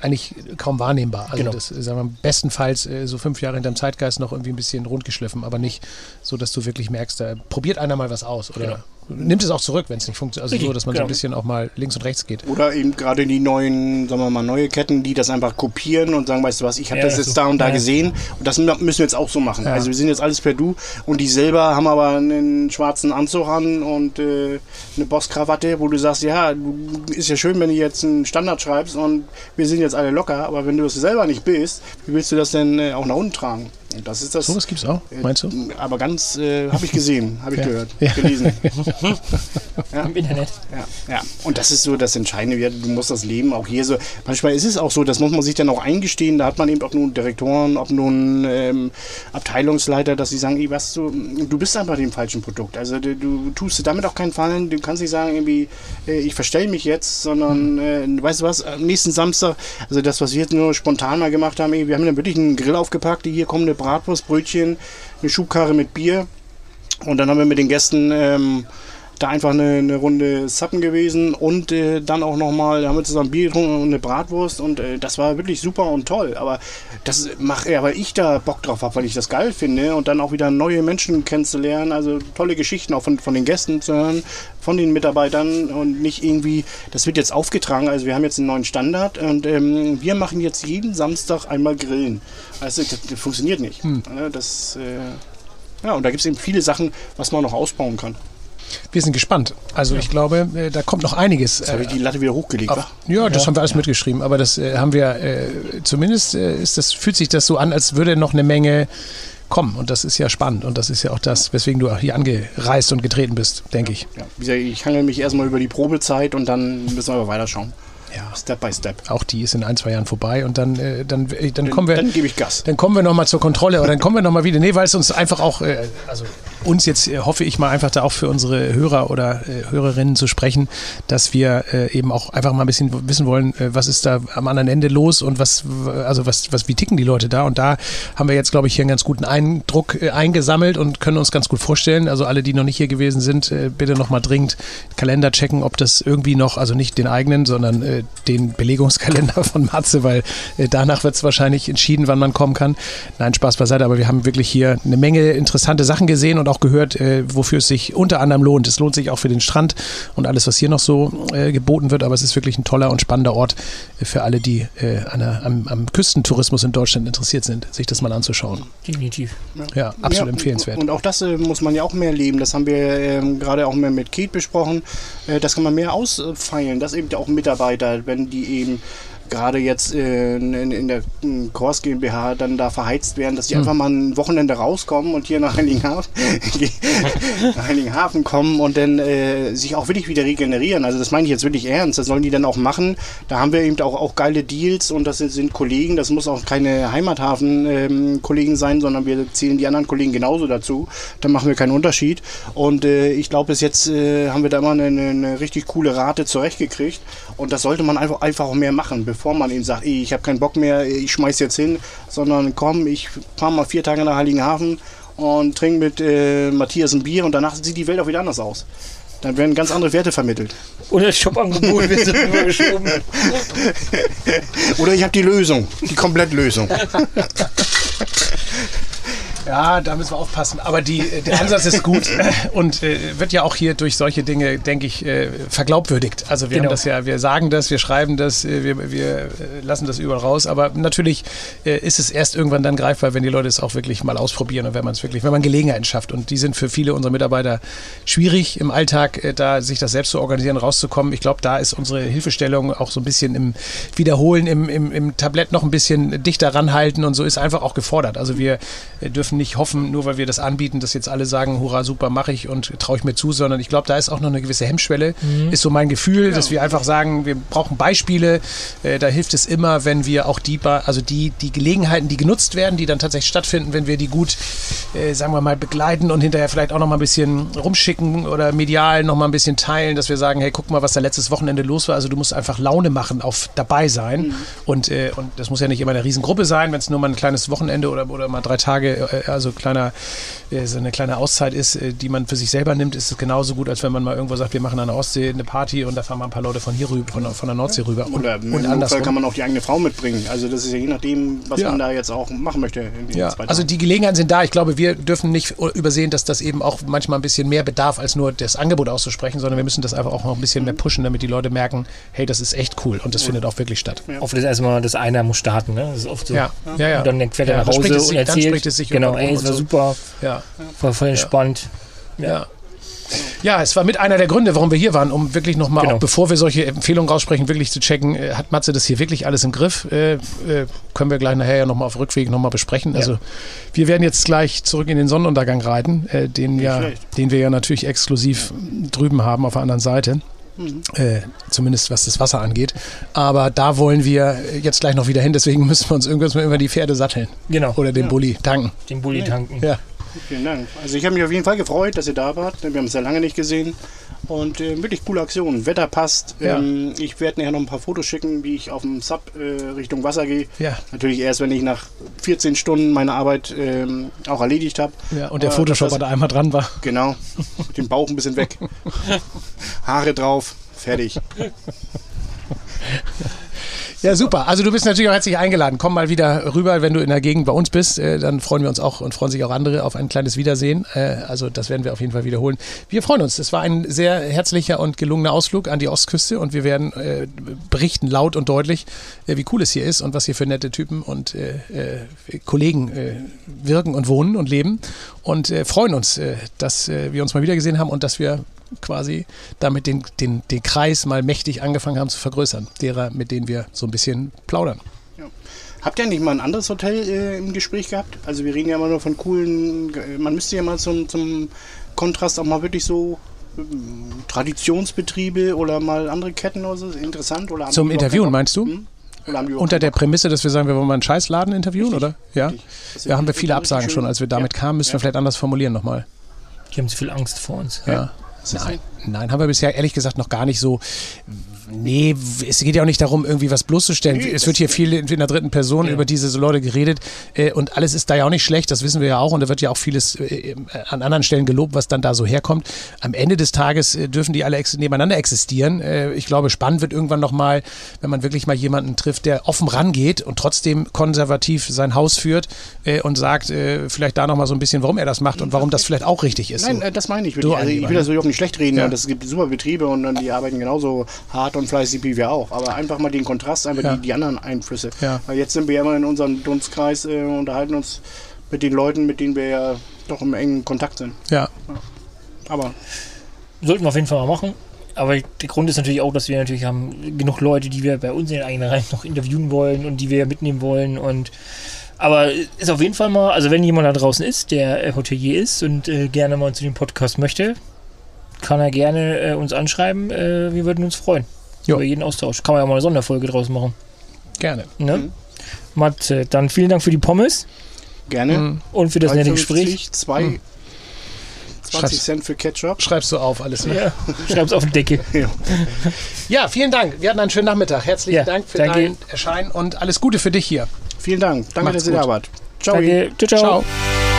eigentlich kaum wahrnehmbar. Also Genau. das, sagen wir, bestenfalls äh, so fünf Jahre hinterm Zeitgeist noch irgendwie ein bisschen rundgeschliffen, aber nicht so, dass du wirklich merkst, da probiert einer mal was aus oder nimmt es auch zurück, wenn es nicht funktioniert. Also so, dass man so ein genau. bisschen auch mal links und rechts geht. Oder eben gerade die neuen, sagen wir mal, neue Ketten, die das einfach kopieren und sagen, weißt du was, ich habe Ja, das jetzt so. da und da Ja. gesehen und das müssen wir jetzt auch so machen. Ja. Also wir sind jetzt alles per Du und die selber haben aber einen schwarzen Anzug an und äh, eine Bosskrawatte, wo du sagst, ja, du, ist ja schön, wenn du jetzt einen Standard schreibst und wir sind jetzt alle locker, aber wenn du es selber nicht bist, wie willst du das denn äh, auch nach unten tragen? Das ist das. So was gibt's auch, meinst du? Aber ganz, äh, habe ich gesehen, *laughs* habe ich Ja. gehört, Ja. gelesen. *laughs* Im Internet. Ja, ja, und das ist so das Entscheidende. ja, Du musst das Leben auch hier so. Manchmal ist es auch so, das muss man sich dann auch eingestehen. Da hat man eben auch nun Direktoren, ob nun ähm, Abteilungsleiter, dass sie sagen, ey, was du, du bist einfach dem falschen Produkt. Also du, du tust damit auch keinen Fallen. Du kannst nicht sagen, irgendwie, äh, ich verstelle mich jetzt, sondern äh, weißt du was, am nächsten Samstag, also das, was wir jetzt nur spontan mal gemacht haben, ey, wir haben dann wirklich einen Grill aufgepackt. Hier kommen eine Bratwurst, Brötchen, eine Schubkarre mit Bier. Und dann haben wir mit den Gästen ähm, da einfach eine, eine Runde Suppen gewesen und äh, dann auch nochmal, haben wir zusammen Bier getrunken und eine Bratwurst und äh, das war wirklich super und toll. Aber das mache ja, weil ich da Bock drauf habe, weil ich das geil finde und dann auch wieder neue Menschen kennenzulernen, also tolle Geschichten auch von, von den Gästen zu hören, von den Mitarbeitern und nicht irgendwie, das wird jetzt aufgetragen, also wir haben jetzt einen neuen Standard und ähm, wir machen jetzt jeden Samstag einmal Grillen. Also das, das funktioniert nicht. Ja, Das, äh, ja, und da gibt es eben viele Sachen, was man noch ausbauen kann. Wir sind gespannt. Also ich glaube, äh, da kommt noch einiges. Jetzt habe ich äh, die Latte wieder hochgelegt. auf, ja, das haben wir alles mitgeschrieben, aber das äh, haben wir äh, zumindest äh, ist das fühlt sich das so an, als würde noch eine Menge kommen und das ist ja spannend und das ist ja auch das, weswegen du auch hier angereist und getreten bist, denke ich. Ja, wie gesagt, ich hangel mich erstmal über die Probezeit und dann müssen wir aber weiterschauen. Ja. Step by step. Auch die ist in ein, zwei Jahren vorbei und dann, äh, dann, äh, dann kommen wir. Dann gebe ich Gas. Dann kommen wir nochmal zur Kontrolle oder dann kommen wir nochmal wieder. Nee, weil es uns einfach auch, äh, also uns jetzt äh, hoffe ich mal einfach da auch für unsere Hörer oder äh, Hörerinnen zu sprechen, dass wir äh, eben auch einfach mal ein bisschen wissen wollen, äh, was ist da am anderen Ende los und was, also was, was, wie ticken die Leute da? Und da haben wir jetzt, glaube ich, hier einen ganz guten Eindruck äh, eingesammelt und können uns ganz gut vorstellen. Also alle, die noch nicht hier gewesen sind, äh, bitte nochmal dringend Kalender checken, ob das irgendwie noch, also nicht den eigenen, sondern den Belegungskalender *laughs* von Matze, weil danach wird es wahrscheinlich entschieden, wann man kommen kann. Nein, Spaß beiseite, aber wir haben wirklich hier eine Menge interessante Sachen gesehen und auch gehört, äh, wofür es sich unter anderem lohnt. Es lohnt sich auch für den Strand und alles, was hier noch so äh, geboten wird, aber es ist wirklich ein toller und spannender Ort äh, für alle, die äh, an der, am, am Küstentourismus in Deutschland interessiert sind, sich das mal anzuschauen. Definitiv. Ja, absolut Ja, empfehlenswert. Und auch das äh, muss man ja auch mehr leben. Das haben wir ähm, gerade auch mehr mit Kate besprochen. Äh, das kann man mehr ausfeilen. Das eben auch Mitarbeiter, wenn die eben gerade jetzt äh, in, in der Kors GmbH dann da verheizt werden, dass die einfach mal ein Wochenende rauskommen und hier nach Heiligenhafen, *laughs* nach Heiligenhafen kommen und dann äh, sich auch wirklich wieder regenerieren. Also das meine ich jetzt wirklich ernst. Das sollen die dann auch machen. Da haben wir eben auch, auch geile Deals und das sind, sind Kollegen. Das muss auch keine Heimathafen-Kollegen sein, sondern wir zählen die anderen Kollegen genauso dazu. Da machen wir keinen Unterschied. Und äh, ich glaube, bis jetzt äh, haben wir da immer eine, eine richtig coole Rate zurechtgekriegt. Und das sollte man einfach, einfach auch mehr machen, bevor man eben sagt, ich habe keinen Bock mehr, ich schmeiß jetzt hin, sondern komm, ich fahre mal vier Tage nach Heiligenhafen und trinke mit äh, Matthias ein Bier und danach sieht die Welt auch wieder anders aus. Dann werden ganz andere Werte vermittelt. Oder Shopangebot wird so rübergeschoben. *laughs* Oder ich habe die Lösung, die Komplettlösung. *laughs* Ja, da müssen wir aufpassen. Aber die, äh, der Ansatz ist gut *laughs* und äh, wird ja auch hier durch solche Dinge, denke ich, äh, verglaubwürdigt. Also wir Genau. haben das ja, wir sagen das, wir schreiben das, äh, wir, wir äh, lassen das überall raus. Aber natürlich äh, ist es erst irgendwann dann greifbar, wenn die Leute es auch wirklich mal ausprobieren und wenn man es wirklich, wenn man Gelegenheiten schafft. Und die sind für viele unserer Mitarbeiter schwierig im Alltag, da sich das selbst zu organisieren, rauszukommen. Ich glaube, da ist unsere Hilfestellung auch so ein bisschen im Wiederholen, im, im, im Tablett noch ein bisschen dichter ranhalten und so ist einfach auch gefordert. Also wir dürfen nicht hoffen, nur weil wir das anbieten, dass jetzt alle sagen, hurra, super, mache ich und traue ich mir zu, sondern ich glaube, da ist auch noch eine gewisse Hemmschwelle. Ist so mein Gefühl, dass wir einfach sagen, wir brauchen Beispiele. Äh, da hilft es immer, wenn wir auch die, also die, die Gelegenheiten, die genutzt werden, die dann tatsächlich stattfinden, wenn wir die gut, äh, sagen wir mal, begleiten und hinterher vielleicht auch noch mal ein bisschen rumschicken oder medial noch mal ein bisschen teilen, dass wir sagen, hey, guck mal, was da letztes Wochenende los war. Also du musst einfach Laune machen, auf dabei sein. Und, äh, und das muss ja nicht immer eine Riesengruppe sein, wenn es nur mal ein kleines Wochenende oder, oder mal drei Tage, äh, also kleiner, äh, so eine kleine Auszeit ist, äh, die man für sich selber nimmt, ist es genauso gut, als wenn man mal irgendwo sagt, wir machen an der Ostsee eine Party und da fahren mal ein paar Leute von hier rüber, von, der- von der Nordsee rüber. Und, Oder und andersrum. kann man auch die eigene Frau mitbringen. Also das ist ja je nachdem, was Ja. man da jetzt auch machen möchte. Ja, also die Gelegenheiten sind da. Ich glaube, wir dürfen nicht übersehen, dass das eben auch manchmal ein bisschen mehr bedarf, als nur das Angebot auszusprechen, sondern wir müssen das einfach auch noch ein bisschen mehr pushen, damit die Leute merken, hey, das ist echt cool und das findet auch wirklich statt. Oft ist erstmal, das einer muss starten, ne? Das ist oft so. Ja, ja, ja. Und dann fährt er Ja, nach Hause spricht es und sich- dann erzählt. spricht es sich genau, irgendwann ey, es war so. super, Ja, war voll entspannt. ja. Ja, es war mit einer der Gründe, warum wir hier waren, um wirklich nochmal, Genau. auch bevor wir solche Empfehlungen raussprechen, wirklich zu checken, äh, hat Matze das hier wirklich alles im Griff? Äh, äh, können wir gleich nachher ja nochmal auf Rückweg nochmal besprechen. Also wir werden jetzt gleich zurück in den Sonnenuntergang reiten, äh, den, ja, schlecht. den wir ja natürlich exklusiv drüben haben auf der anderen Seite. Mhm. Äh, zumindest was das Wasser angeht. Aber da wollen wir jetzt gleich noch wieder hin, deswegen müssen wir uns irgendwas mal über die Pferde satteln Genau, oder den Bulli tanken. den Bulli tanken. Ja. Vielen Dank. Also ich habe mich auf jeden Fall gefreut, dass ihr da wart. Wir haben es ja lange nicht gesehen. Und äh, wirklich coole Aktion. Wetter passt. Ja. Ähm, ich werde nachher noch ein paar Fotos schicken, wie ich auf dem Sub äh, Richtung Wasser gehe. Ja. Natürlich erst, wenn ich nach 14 Stunden meine Arbeit ähm, auch erledigt habe. ja, und der Photoshop, das- da einmal dran war. Genau. *laughs* Den Bauch ein bisschen weg. *laughs* Haare drauf. Fertig. *laughs* Ja, super. Also du bist natürlich auch herzlich eingeladen. Komm mal wieder rüber, wenn du in der Gegend bei uns bist. Äh, dann freuen wir uns auch und freuen sich auch andere auf ein kleines Wiedersehen. Äh, also das werden wir auf jeden Fall wiederholen. Wir freuen uns. Es war ein sehr herzlicher und gelungener Ausflug an die Ostküste und wir werden äh, berichten laut und deutlich, wie cool es hier ist und was hier für nette Typen und Kollegen wirken und wohnen und leben und äh, freuen uns, äh, dass äh, wir uns mal wiedergesehen haben und dass wir quasi damit den, den, den Kreis mal mächtig angefangen haben zu vergrößern, derer, mit denen wir so ein bisschen plaudern. Habt ihr nicht mal ein anderes Hotel äh, im Gespräch gehabt? Also wir reden ja immer nur von coolen, man müsste ja mal zum, zum Kontrast auch mal wirklich so ähm, Traditionsbetriebe oder mal andere Ketten oder so, interessant oder Zum Interviewen meinst du? Hm? Oder haben die überhaupt Unter der? Prämisse, dass wir sagen, wir wollen mal einen Scheißladen interviewen, Richtig, oder? Ja. Ja, haben wir viele Absagen schon. Als wir damit Ja. kamen, müssen wir vielleicht anders formulieren nochmal. Die haben zu viel Angst vor uns. Ja. Nein, nein, haben wir bisher ehrlich gesagt noch gar nicht so. Nee, es geht ja auch nicht darum, irgendwie was bloßzustellen. Nee, es das- wird hier viel in der dritten Person Ja. über diese Leute geredet äh, und alles ist da ja auch nicht schlecht, das wissen wir ja auch und da wird ja auch vieles äh, an anderen Stellen gelobt, was dann da so herkommt. Am Ende des Tages äh, dürfen die alle ex nebeneinander existieren. Äh, ich glaube, spannend wird irgendwann nochmal, wenn man wirklich mal jemanden trifft, der offen rangeht und trotzdem konservativ sein Haus führt äh, und sagt äh, vielleicht da nochmal so ein bisschen, warum er das macht und warum das vielleicht auch richtig ist. Nein, so. äh, das meine ich. Wirklich. Also ich will das wirklich auch nicht schlecht reden. Ja. Es gibt super Betriebe und die arbeiten genauso hart und fleißig wie wir auch. Aber einfach mal den Kontrast, einfach Ja. die, die anderen Einflüsse. Ja. Weil jetzt sind wir ja immer in unserem Dunstkreis äh, und unterhalten uns mit den Leuten, mit denen wir ja doch im engen Kontakt sind. Ja, Aber Sollten wir auf jeden Fall mal machen. Aber der Grund ist natürlich auch, dass wir natürlich haben genug Leute, die wir bei uns in den eigenen Reihen noch interviewen wollen und die wir mitnehmen wollen. Und aber ist auf jeden Fall mal, also wenn jemand da draußen ist, der äh, Hotelier ist und äh, gerne mal zu dem Podcast möchte, kann er gerne äh, uns anschreiben. Äh, wir würden uns freuen Jo. über jeden Austausch. Kann man ja mal eine Sonderfolge draus machen. gerne. Ne? Mhm. Matze, dann vielen Dank für die Pommes gerne. Mhm. und für das nette 3,50, Gespräch. Zwei, Mhm. 20 Schreib's. Cent für Ketchup. Schreibst du auf alles. Ne? Ja, *laughs* schreib's auf die Decke. Ja. Ja, vielen Dank. Wir hatten einen schönen Nachmittag. Herzlichen Ja, Dank für danke. dein Erscheinen und alles Gute für dich hier. Vielen Dank. Danke, Macht's dass ihr da wart. Ciao. Danke. Ciao, ciao. Ciao.